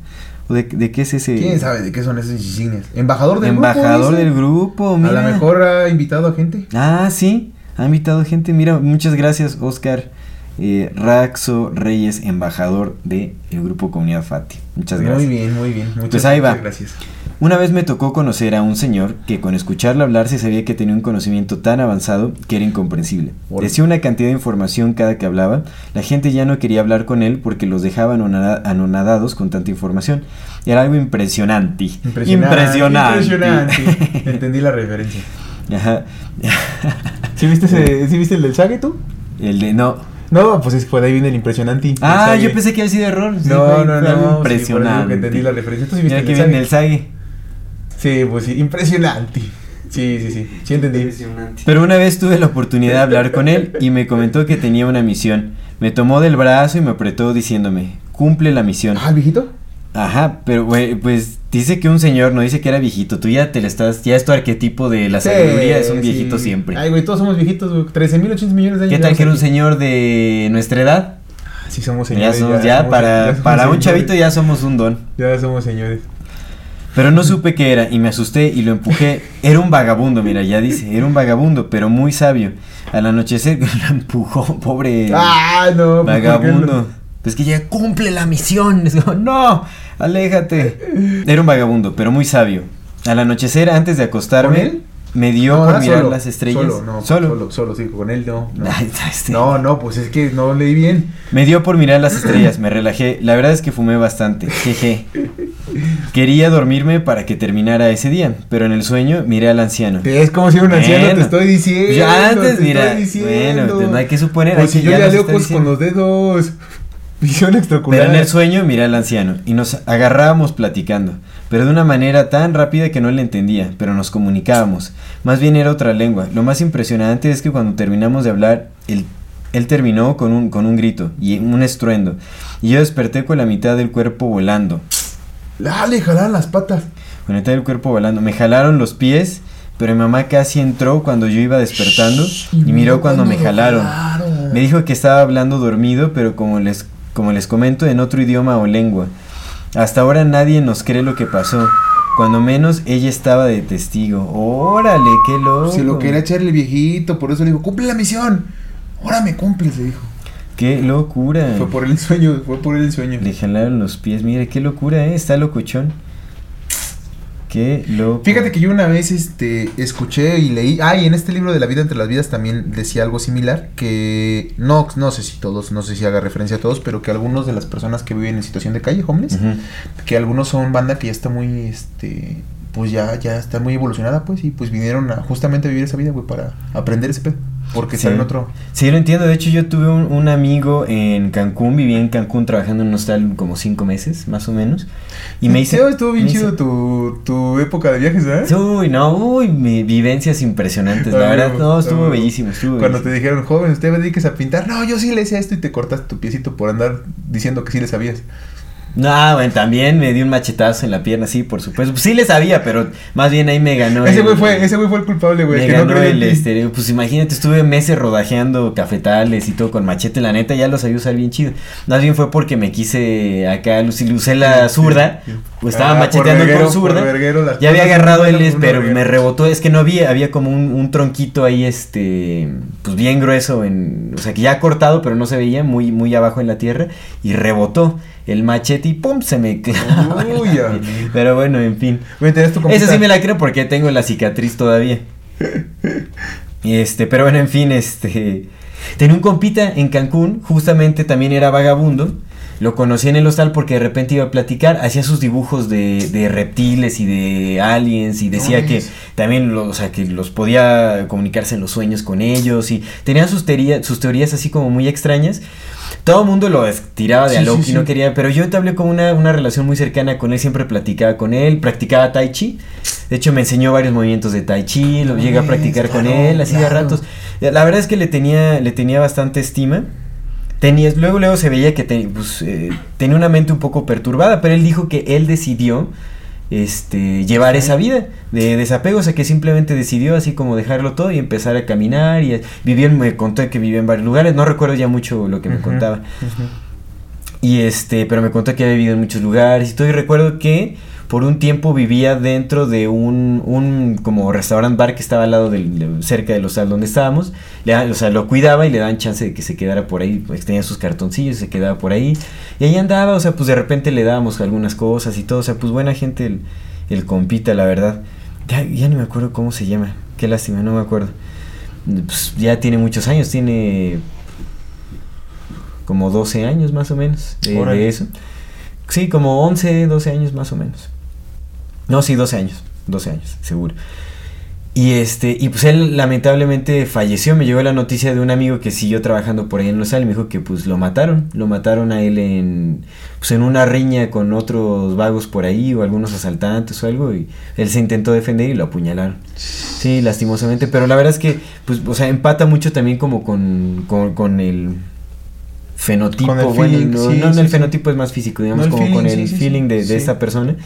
¿O de, de qué es ese? ¿Quién sabe de qué son esos insignias? Embajador del Embajador grupo. dice. del grupo, A mira. lo mejor ha invitado a gente. Ah, sí, ha invitado gente. Mira, muchas gracias, Oscar eh, Raxo Reyes, embajador del grupo Comunidad Fati. Muchas gracias. Muy bien, muy bien. Muchas, Pues ahí va. muchas gracias. Una vez me tocó conocer a un señor que con escucharlo hablar se sabía que tenía un conocimiento tan avanzado que era incomprensible. Decía una cantidad de información cada que hablaba, la gente ya no quería hablar con él porque los dejaba anonada- anonadados con tanta información. Era algo impresionante. Impresionante. Impresionante. Entendí la referencia. Ajá. ¿Sí viste, ese, ¿sí viste el del Sage tú? El de no. No, pues es de ahí viene el impresionante. Ah, El yo pensé que había sido error. Sí, No, no, no. Impresionante. Sí, por eso que entendí la referencia. ¿Tú sí viste Mira el que viene el Sage? Sí, pues sí, impresionante. Sí, sí, sí. Sí entendí. Impresionante. Pero una vez tuve la oportunidad de hablar con él y me comentó que tenía una misión. Me tomó del brazo y me apretó diciéndome, cumple la misión. Ah, ¿el viejito? Ajá, pero güey, pues dice que un señor, no dice que era viejito. Tú ya te le estás, ya es tu arquetipo de la Sí, sabiduría, es un sí. viejito siempre. Ay, güey, todos somos viejitos, güey. 13.800 millones de años. ¿Qué tal que era un señor de nuestra edad? Sí, somos Ya, señores. somos, ya, somos- para, ya somos para un chavito ya somos un don. Ya somos señores. Pero no supe qué era y me asusté y lo empujé. Era un vagabundo, mira, ya dice, era un vagabundo, pero muy sabio. Al anochecer lo empujó, pobre Ah, no. pues, ¿por qué vagabundo. Pues que ya cumple la misión. No, aléjate. Era un vagabundo, pero muy sabio. Al anochecer, antes de acostarme, me dio No, por mirar solo, las estrellas. Solo, no, solo. solo, solo, sí, con él no. No, Ay, este. no, no, pues es que no leí bien. Me dio por mirar las estrellas, me relajé. La verdad es que fumé bastante. Jeje. Quería dormirme para que terminara ese día, pero en el sueño miré al anciano. Es como si era un anciano, Bueno. te estoy diciendo. Ya antes, te mira. estoy diciendo. Bueno, no hay que suponer. Pues si yo ya ya leo cosas con los dedos. Visión extraocular. Pero en el sueño miré al anciano y nos agarrábamos platicando, pero de una manera tan rápida que no le entendía, pero nos comunicábamos. Más bien era otra lengua. Lo más impresionante es que cuando terminamos de hablar, él, él terminó con un, con un grito y un estruendo. Y yo desperté con la mitad del cuerpo volando. Ah, le jalaron las patas. Mitad del cuerpo volando. Me jalaron los pies, pero mi mamá casi entró cuando yo iba despertando y miró cuando me jalaron. Me dijo que estaba hablando dormido, pero como les, como les comento, en otro idioma o lengua. Hasta ahora nadie nos cree lo que pasó. Cuando menos ella estaba de testigo. Órale, qué loco. Se lo quería echar el viejito, por eso le dijo, cumple la misión. Ahora me cumples, le dijo. Qué locura. Fue por el sueño, fue por el sueño. Le jalaron los pies. Mire, qué locura, ¿eh? Está locochón. Qué loco. Fíjate que yo una vez este escuché y leí, ah, y en este libro de la vida entre las vidas también decía algo similar, que no no sé si todos, no sé si haga referencia a todos, pero que algunos de las personas que viven en situación de calle, homeless, que algunos son banda que ya está muy este pues ya ya está muy evolucionada, pues y pues vinieron a justamente a vivir esa vida, güey, para aprender ese pedo, porque Sí. está en otro Sí, lo entiendo. De hecho, yo tuve un, un amigo en Cancún. Viví en Cancún trabajando en un hostal como cinco meses, más o menos. Y me hice. Estuvo bien me hice- chido tu, tu época de viajes, ¿verdad? Uy, no, uy, mi- vivencias impresionantes. La verdad, no, estuvo bellísimo. Estuvo Cuando te dijeron, joven, usted dediques a pintar. No, yo sí le sé esto y te cortas tu piecito por andar diciendo que sí le sabías. No, bueno, también me di un machetazo en la pierna, sí, por supuesto. Pues sí le sabía, pero más bien ahí me ganó. ese güey fue, ese güey fue el culpable, güey. Me que ganó el ti. este, pues imagínate, estuve meses rodajeando cafetales y todo con machete, la neta ya lo sabía usar bien chido. Más bien fue porque me quise acá, lu- usé la zurda, pues estaba Ah, macheteando verguero, con zurda. verguero, Ya había agarrado por pero verguero. me rebotó, es que no había, había como un, un tronquito ahí, este, pues bien grueso, en, o sea que ya cortado, pero no se veía, muy, muy abajo en la tierra, y rebotó el machete y pum, se me Uy, piel. Pero bueno, en fin. Esa sí me la creo porque tengo la cicatriz todavía. Este, pero bueno, en fin, este. Tenía un compita en Cancún, justamente también era vagabundo. Lo conocí en el hostal porque de repente iba a platicar, hacía sus dibujos de, de reptiles y de aliens y decía que también lo- o sea, que los podía comunicarse en los sueños con ellos y tenía sus, teoría- sus teorías así como muy extrañas. Todo el mundo lo tiraba de Sí, a sí, y no quería, pero yo entablé como una, una relación muy cercana con él, siempre platicaba con él, practicaba tai chi. De hecho, me enseñó varios movimientos de tai chi, lo llegué a Pues, practicar con él, así de ratos. La verdad es que le tenía, le tenía bastante estima. Tenía, luego, luego se veía que te- pues, eh, tenía una mente un poco perturbada, pero él dijo que él decidió este, llevar esa vida de desapego, o sea que simplemente decidió así como dejarlo todo y empezar a caminar y vivió, en- me contó que vivía en varios lugares, no recuerdo ya mucho lo que me contaba. Y este, pero me contó que había vivido en muchos lugares y todo. Y recuerdo que por un tiempo vivía dentro de un, un como restaurant bar que estaba al lado del, de- cerca del hostal donde estábamos. Le o sea, lo cuidaba y le daban chance de que se quedara por ahí. Pues tenía sus cartoncillos, se quedaba por ahí. Y ahí andaba, o sea, pues de repente le dábamos algunas cosas y todo. O sea, pues buena gente el, el compita, la verdad. Ya, ya no me acuerdo cómo se llama. Qué lástima, no me acuerdo. Pues ya tiene muchos años, tiene como 12 años más o menos de eso. Sí, como 11, 12 años más o menos. No, sí, 12 años, 12 años, seguro. Y este, y pues él lamentablemente falleció, me llegó la noticia de un amigo que siguió trabajando por ahí en Los Ángeles, me dijo que pues lo mataron, lo mataron a él en pues en una riña con otros vagos por ahí o algunos asaltantes o algo y él se intentó defender y lo apuñalaron. Sí, lastimosamente, pero la verdad es que pues o sea, empata mucho también como con con, con el fenotipo, Con el bueno, feeling, no, sí, no, el sí. fenotipo es más físico, digamos, No, como con el feeling de, de esta persona.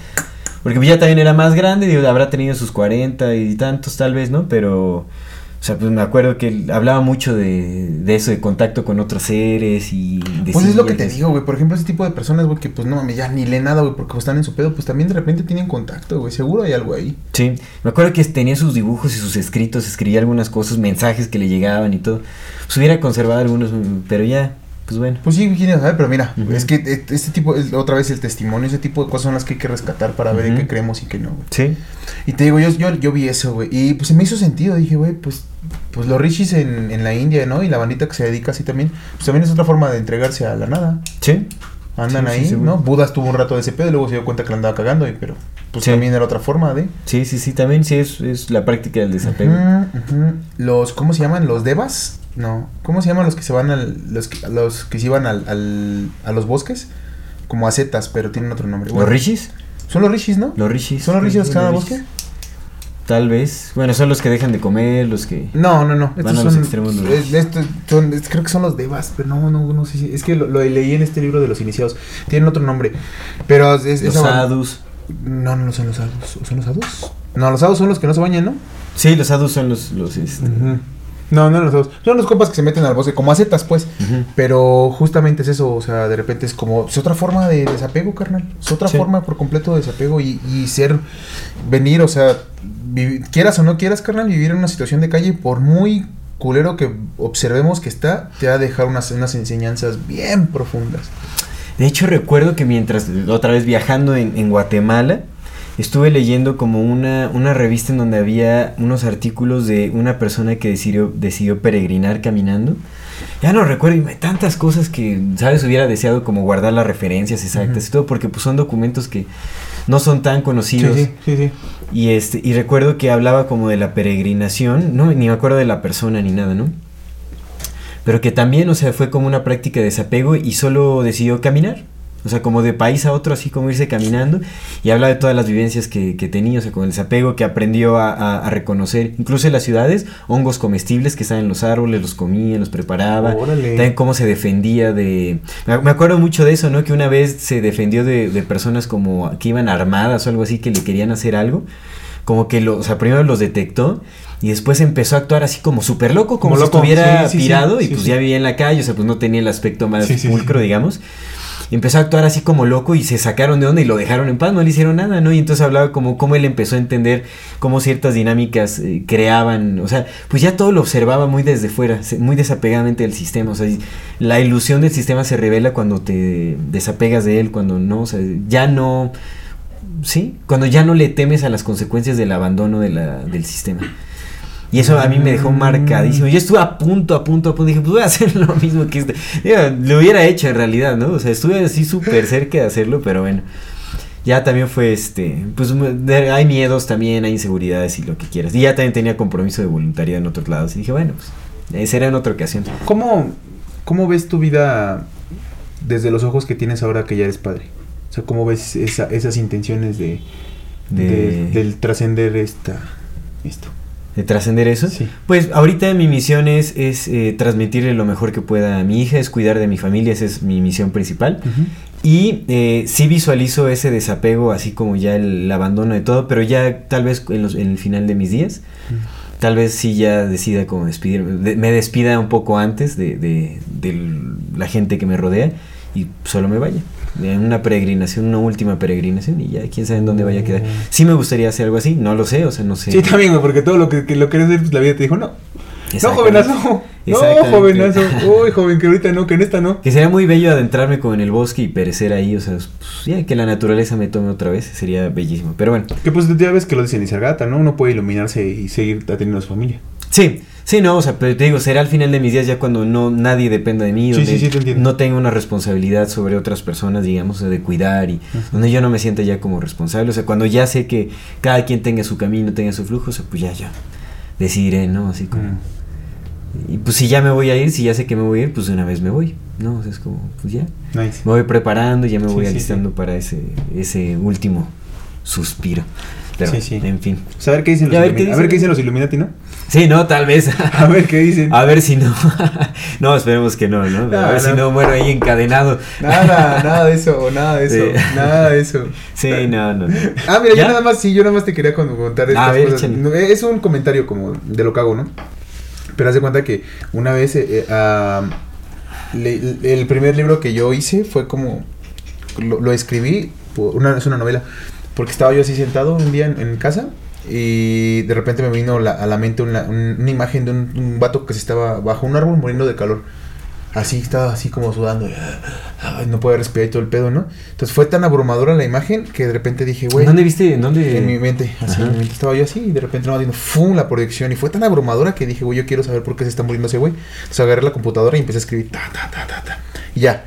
Porque ya también era más grande, digo, habrá tenido sus 40 y tantos tal vez, ¿no? Pero, o sea, pues me acuerdo que él hablaba mucho de, de eso, de contacto con otros seres y... Pues es lo que te digo, güey. Por ejemplo, ese tipo de personas, güey, que pues no mames, ya ni leen nada, güey, porque están en su pedo, pues también de repente tienen contacto, güey. Seguro hay algo ahí. Sí, me acuerdo que tenía sus dibujos y sus escritos, escribía algunas cosas, mensajes que le llegaban y todo. Pues hubiera conservado algunos, pero ya, pues bueno. Pues sí, quién sabe, pero mira, es que eh, este tipo, es otra vez el testimonio, ese tipo de cosas son las que hay que rescatar para ver en Ujú. qué creemos y qué no, güey. Sí. Y te digo, yo, yo, yo vi eso, güey, y pues se me hizo sentido, dije, güey, pues, pues los rishis en, en la India, ¿no? Y la bandita que se dedica así también, pues también es otra forma de entregarse a la nada. Sí. Andan Sí, ahí. ¿no? Buda estuvo un rato de ese pedo y luego se dio cuenta que la andaba cagando, y, pero pues Sí. también era otra forma de... Sí, sí, sí, también sí es, es la práctica del desapego. Los, ¿cómo se llaman? ¿Los devas? No. ¿Cómo se llaman los que se van al, los, que- los que se iban al, al- a los bosques? Como acetas, pero tienen otro nombre. ¿Los rishis? Son los rishis, ¿no? Los rishis. ¿Son los rishis los que van al bosque? Tal vez. Bueno, son los que dejan de comer, los que... No, no, no. Van Estos a los son, extremos los- es- estos son- es- creo que son los devas, pero no, no, no sé si. Es que lo, lo leí en este libro de los iniciados. Tienen otro nombre. Pero es, Los sadhus. No, no son los sadhus. ¿O ¿Son los sadhus? No, los sadhus son los que no se bañan, ¿no? Sí, los sadhus son los... los este. No, no nosotros. Son los compas que se meten al bosque, como acetas, pues. Pero justamente es eso, o sea, de repente es como. Es otra forma de desapego, carnal. Es otra Sí. forma por completo de desapego y, y ser. Venir, o sea, quieras o no quieras, carnal, vivir en una situación de calle, por muy culero que observemos que está, te va a dejar unas, unas enseñanzas bien profundas. De hecho, recuerdo que mientras, otra vez viajando en, en Guatemala, estuve leyendo como una, una revista en donde había unos artículos de una persona que decidió, decidió peregrinar caminando. Ya no recuerdo, tantas cosas que, ¿sabes? Hubiera deseado como guardar las referencias exactas Ujú. y todo, porque pues son documentos que no son tan conocidos. sí, sí, sí. Y este, y recuerdo que hablaba como de la peregrinación, no, ni me acuerdo de la persona ni nada, ¿no? Pero que también, o sea, fue como una práctica de desapego y solo decidió caminar. O sea, como de país a otro, así como irse caminando. Y habla de todas las vivencias que, que tenía, o sea, con el desapego, que aprendió a, a- a reconocer, incluso en las ciudades, hongos comestibles que estaban en los árboles, los comía, los preparaba. Órale. También cómo se defendía de... Me acuerdo mucho de eso, ¿no? Que una vez se defendió de, de personas como que iban armadas o algo así, que le querían hacer algo. Como que, lo, o sea, primero los detectó y después empezó a actuar así como súper loco, como, Como si loco, estuviera sí, sí, sí, tirado y pues ya vivía en la calle, o sea, pues no tenía el aspecto más pulcro, digamos. Y empezó a actuar así como loco y se sacaron de onda y lo dejaron en paz, no le hicieron nada, ¿no? Y entonces hablaba como cómo él empezó a entender cómo ciertas dinámicas eh, creaban, o sea, pues ya todo lo observaba muy desde fuera, muy desapegadamente del sistema, o sea, la ilusión del sistema se revela cuando te desapegas de él, cuando no, o sea, ya no, sí, cuando ya no le temes a las consecuencias del abandono de la, del sistema. Y eso a mí me dejó marcadísimo. Yo estuve a punto, a punto, a punto. Dije, pues voy a hacer lo mismo que este. Digo, lo hubiera hecho en realidad, ¿no? O sea, estuve así súper cerca de hacerlo, pero bueno. Ya también fue este. Pues hay miedos también, hay inseguridades y lo que quieras. Y ya también tenía compromiso de voluntariado en otros lados. Y dije, bueno, pues. eh, Será en otra ocasión. ¿Cómo, ¿Cómo ves tu vida desde los ojos que tienes ahora que ya eres padre? O sea, ¿cómo ves esa- esas intenciones de, De- de- del trascender esta esto? De trascender eso. Sí. Pues ahorita mi misión es, es eh, transmitirle lo mejor que pueda a mi hija, es cuidar de mi familia, esa es mi misión principal. Y eh, sí visualizo ese desapego, así como ya el, abandono de todo, pero ya tal vez en, los- en el final de mis días, tal vez sí ya decida como despedirme, de- me despida un poco antes de, de- de la gente que me rodea y solo me vaya. En una peregrinación, una última peregrinación y ya quién sabe en dónde vaya a quedar. Sí me gustaría hacer algo así, no lo sé, o sea, no sé. Sí, también, porque todo lo que, que lo querías hacer, pues la vida te dijo, no. No, jovenazo. No, jovenazo. Uy, joven, que ahorita no, que en esta no. Que sería muy bello adentrarme como en el bosque y perecer ahí, o sea, pues, ya que la naturaleza me tome otra vez, sería bellísimo. Pero bueno, Que pues ya ves que lo dice Nisargata, ¿no? Uno puede iluminarse y seguir teniendo su familia. sí, sí, no, o sea, pero te digo, será al final de mis días ya cuando no nadie dependa de mí, donde sí, sí, te entiendo. no tenga una responsabilidad sobre otras personas, digamos, de cuidar y donde yo no me sienta ya como responsable, o sea, cuando ya sé que cada quien tenga su camino, tenga su flujo, o sea, pues ya, ya decidiré, ¿no? Así como... Y pues si ya me voy a ir, si ya sé que me voy a ir, pues de una vez me voy, ¿no? O sea, es como, pues ya. Nice. Me voy preparando y ya me voy alistando para ese, ese último suspiro. Pero, Sí, sí. en fin. O sea, a ver qué dicen los, a ver qué dicen. ver qué dicen los Illuminati, ¿no? Sí, no, tal vez. A ver qué dicen. A ver si no. no, esperemos que no, ¿no? A ver si no. muero ahí encadenado. Nada, nada de eso, nada de eso, Sí. nada de eso. Sí, no, no. no. Ah, mira, ¿Ya? yo nada más, sí, yo nada más te quería con- contar estas A ver, cosas. échale. No, Es un comentario como de lo que hago, ¿no? Pero haz de cuenta que una vez eh, eh, le- el primer libro que yo hice fue como lo, lo escribí, por- una, es una novela, porque estaba yo así sentado un día en, en casa y de repente me vino la- a la mente una, un- una imagen de un, un vato que se estaba bajo un árbol muriendo de calor. Así estaba así como sudando, ay, no puede respirar y todo el pedo, ¿no? Entonces fue tan abrumadora la imagen que de repente dije, güey, ¿Dónde viste? ¿En dónde? en mi mente, así, en mi mente estaba yo así y de repente no ¡fum! la proyección y fue tan abrumadora que dije, güey, yo quiero saber por qué se está muriendo ese güey. Entonces agarré la computadora y empecé a escribir ta, ta, ta, ta, ta. Y ya.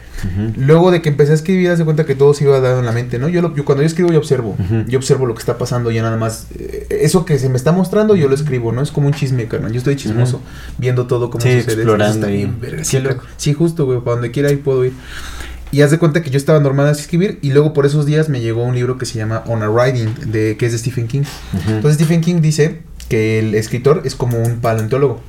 Luego de que empecé a escribir, haz de cuenta que todo se iba dando en la mente, ¿no? Yo, lo- yo cuando yo escribo, yo observo. Yo observo lo que está pasando, ya nada más. eh, eso que se me está mostrando, yo lo escribo, ¿no? Es como un chisme, carnal. Yo estoy chismoso, viendo todo como Sí, sucede. Eso explorando está y- bien, verga, qué sí, Sí, justo, güey, para donde quiera ir puedo ir. Y haz de cuenta que yo estaba normal a escribir y luego por esos días me llegó un libro que se llama On a Riding, de, que es de Stephen King. Entonces Stephen King dice que el escritor es como un paleontólogo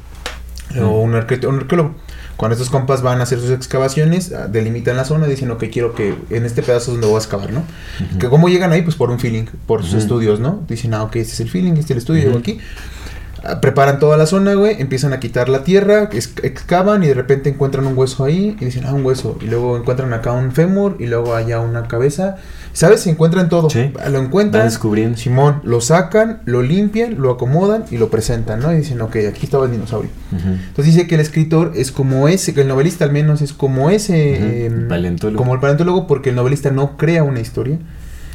o un, arque- un arqueólogo. Cuando estos compas van a hacer sus excavaciones, ah, delimitan la zona, dicen, ok, quiero que en este pedazo es donde voy a excavar, ¿no? Que cómo llegan ahí, pues por un feeling, por sus estudios, ¿no? Dicen, ah, ok, este es el feeling, este es el estudio, llego aquí. Ah, Preparan toda la zona, güey, empiezan a quitar la tierra, ex- excavan y de repente encuentran un hueso ahí y dicen, ah, un hueso. Y luego encuentran acá un fémur y luego allá una cabeza. ¿Sabes? Se encuentran todo. Sí. Lo encuentran. Descubriendo. Simón, lo sacan, lo limpian, lo acomodan y lo presentan, ¿no? Y dicen, ok, aquí estaba el dinosaurio. Entonces dice que el escritor es como ese, que el novelista al menos es como ese, em, paleontólogo. como el paleontólogo, porque el novelista no crea una historia,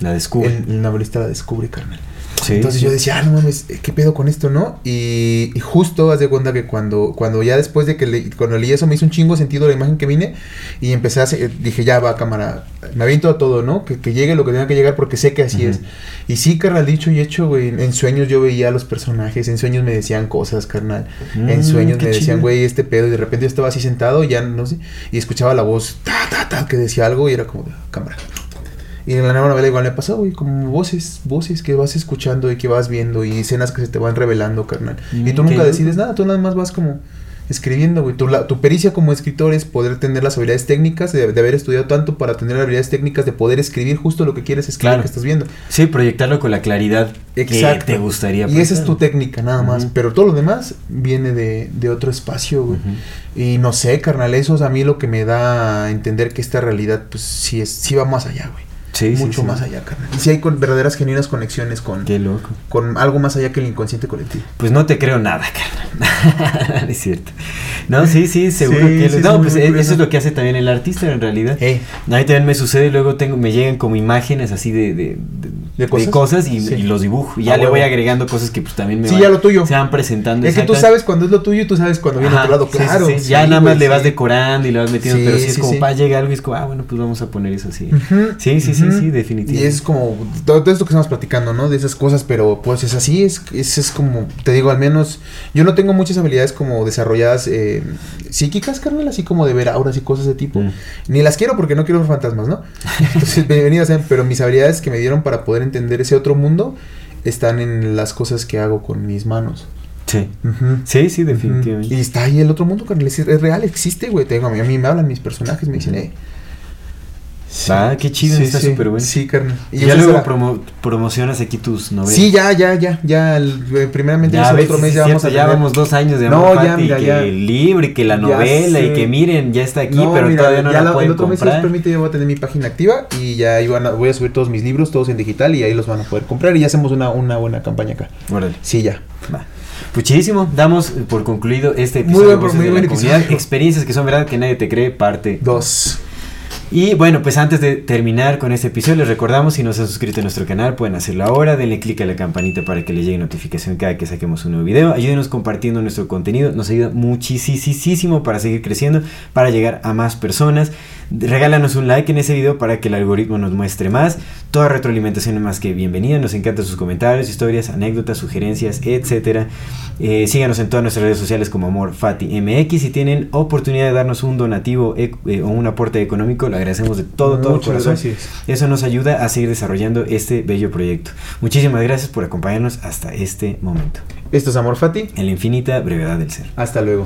La descubre. el, el novelista la descubre, carnal. Sí, Entonces sí. yo decía, ah, no mames, ¿qué pedo con esto, no? Y, y justo haz de cuenta que cuando, cuando ya después de que le- cuando leí eso me hizo un chingo sentido la imagen que vine y empecé a hacer, dije, ya va cámara, me aviento a todo, ¿no? Que, que llegue lo que tenga que llegar porque sé que así es. Y sí, carnal, dicho y hecho, güey, en sueños yo veía a los personajes, en sueños me decían cosas, carnal. en Mm, sueños me decían, güey, este pedo, y de repente yo estaba así sentado, ya no sé, y escuchaba la voz, ta, ta, ta, que decía algo y era como, cámara. Y en la nueva novela igual me pasó, güey, como voces, voces que vas escuchando y que vas viendo y escenas que se te van revelando, carnal. Mm, y tú qué nunca decides nada, tú nada más vas como escribiendo, güey. Tu, la- tu pericia como escritor es poder tener las habilidades técnicas, de, de haber estudiado tanto para tener las habilidades técnicas de poder escribir justo lo que quieres escribir, Claro. que estás viendo. Sí, proyectarlo con la claridad Exacto. que te gustaría. Y esa es tu técnica nada más, pero todo lo demás viene de, de otro espacio, güey. Y no sé, carnal, eso es a mí lo que me da a entender que esta realidad, pues sí, es, sí va más allá, güey. Sí, Mucho sí. más allá, carnal. Y sí hay con, verdaderas genuinas conexiones con, Qué loco. con algo más allá que el inconsciente colectivo. Pues no te creo nada, carnal. es cierto. No, sí, sí, seguro que No, pues eh, eso es lo que hace también el artista en realidad. Eh, A mí también me sucede y luego tengo, me llegan como imágenes así de, de, ¿De cosas? y, Sí. y los dibujo. Y ya A le voy agregando cosas que pues también me Sí, van- ya lo tuyo. se van presentando. es que tú sabes cuando es lo tuyo y tú sabes cuando viene otro lado, claro. sí. Ya nada más le vas decorando y le vas metiendo, pero sí es como, pa, llega algo y es como, ah, bueno, pues vamos a poner eso así. Sí, sí, sí, ujú. sí, definitivamente. Y es como todo, todo esto que estamos platicando, ¿no? De esas cosas, pero pues es así, es, es, es como, te digo, al menos yo no tengo muchas habilidades como desarrolladas eh, psíquicas, carnal, así como de ver auras y cosas de tipo. Mm. Ni las quiero porque no quiero ver fantasmas, ¿no? Entonces, bienvenidas pero mis habilidades que me dieron para poder entender ese otro mundo están en las cosas que hago con mis manos. Sí. Sí, sí, definitivamente. Y está ahí el otro mundo, carnal, es, es real, existe, güey. Te digo, a mí, a mí me hablan mis personajes, me dicen, eh. Va, qué chido, está sí. súper bueno. Sí, carnal. Y ya luego promo- promocionas aquí tus novelas. Sí, ya, ya, ya, ya, el- eh, primeramente Ya, el ves, otro sí, mes sí, ya vamos a ya vamos dos años de No, ya, mira, que ya. el libro y que la novela y que miren, ya está aquí, No, pero mira, todavía no ya la pueden el otro mes, si os permite, yo voy a tener mi página activa y ya van a- voy a subir todos mis libros, todos en digital y ahí los van a poder comprar y ya hacemos una, una buena campaña acá. Órale, Sí, ya. va. Muchísimo, damos eh, por concluido este Muy episodio de muy de buen la Comunidad. Experiencias que son verdad que nadie te cree, parte Dos. Y bueno, pues antes de terminar con este episodio, les recordamos si no se han suscrito a nuestro canal, pueden hacerlo ahora, denle click a la campanita para que les llegue notificación cada que saquemos un nuevo video, ayúdenos compartiendo nuestro contenido, nos ayuda muchísimo para seguir creciendo, para llegar a más personas, regálanos un like en ese video para que el algoritmo nos muestre más, toda retroalimentación es más que bienvenida, nos encantan sus comentarios, historias, anécdotas, sugerencias, etcétera. Eh, síganos en todas nuestras redes sociales como Amor Fati MX. Si tienen oportunidad de darnos un donativo ec- eh, o un aporte económico, lo agradecemos de todo, todo Muchas corazón. gracias. Eso nos ayuda a seguir desarrollando este bello proyecto. Muchísimas gracias por acompañarnos hasta este momento. Esto es Amor Fati. En la infinita brevedad del ser. Hasta luego.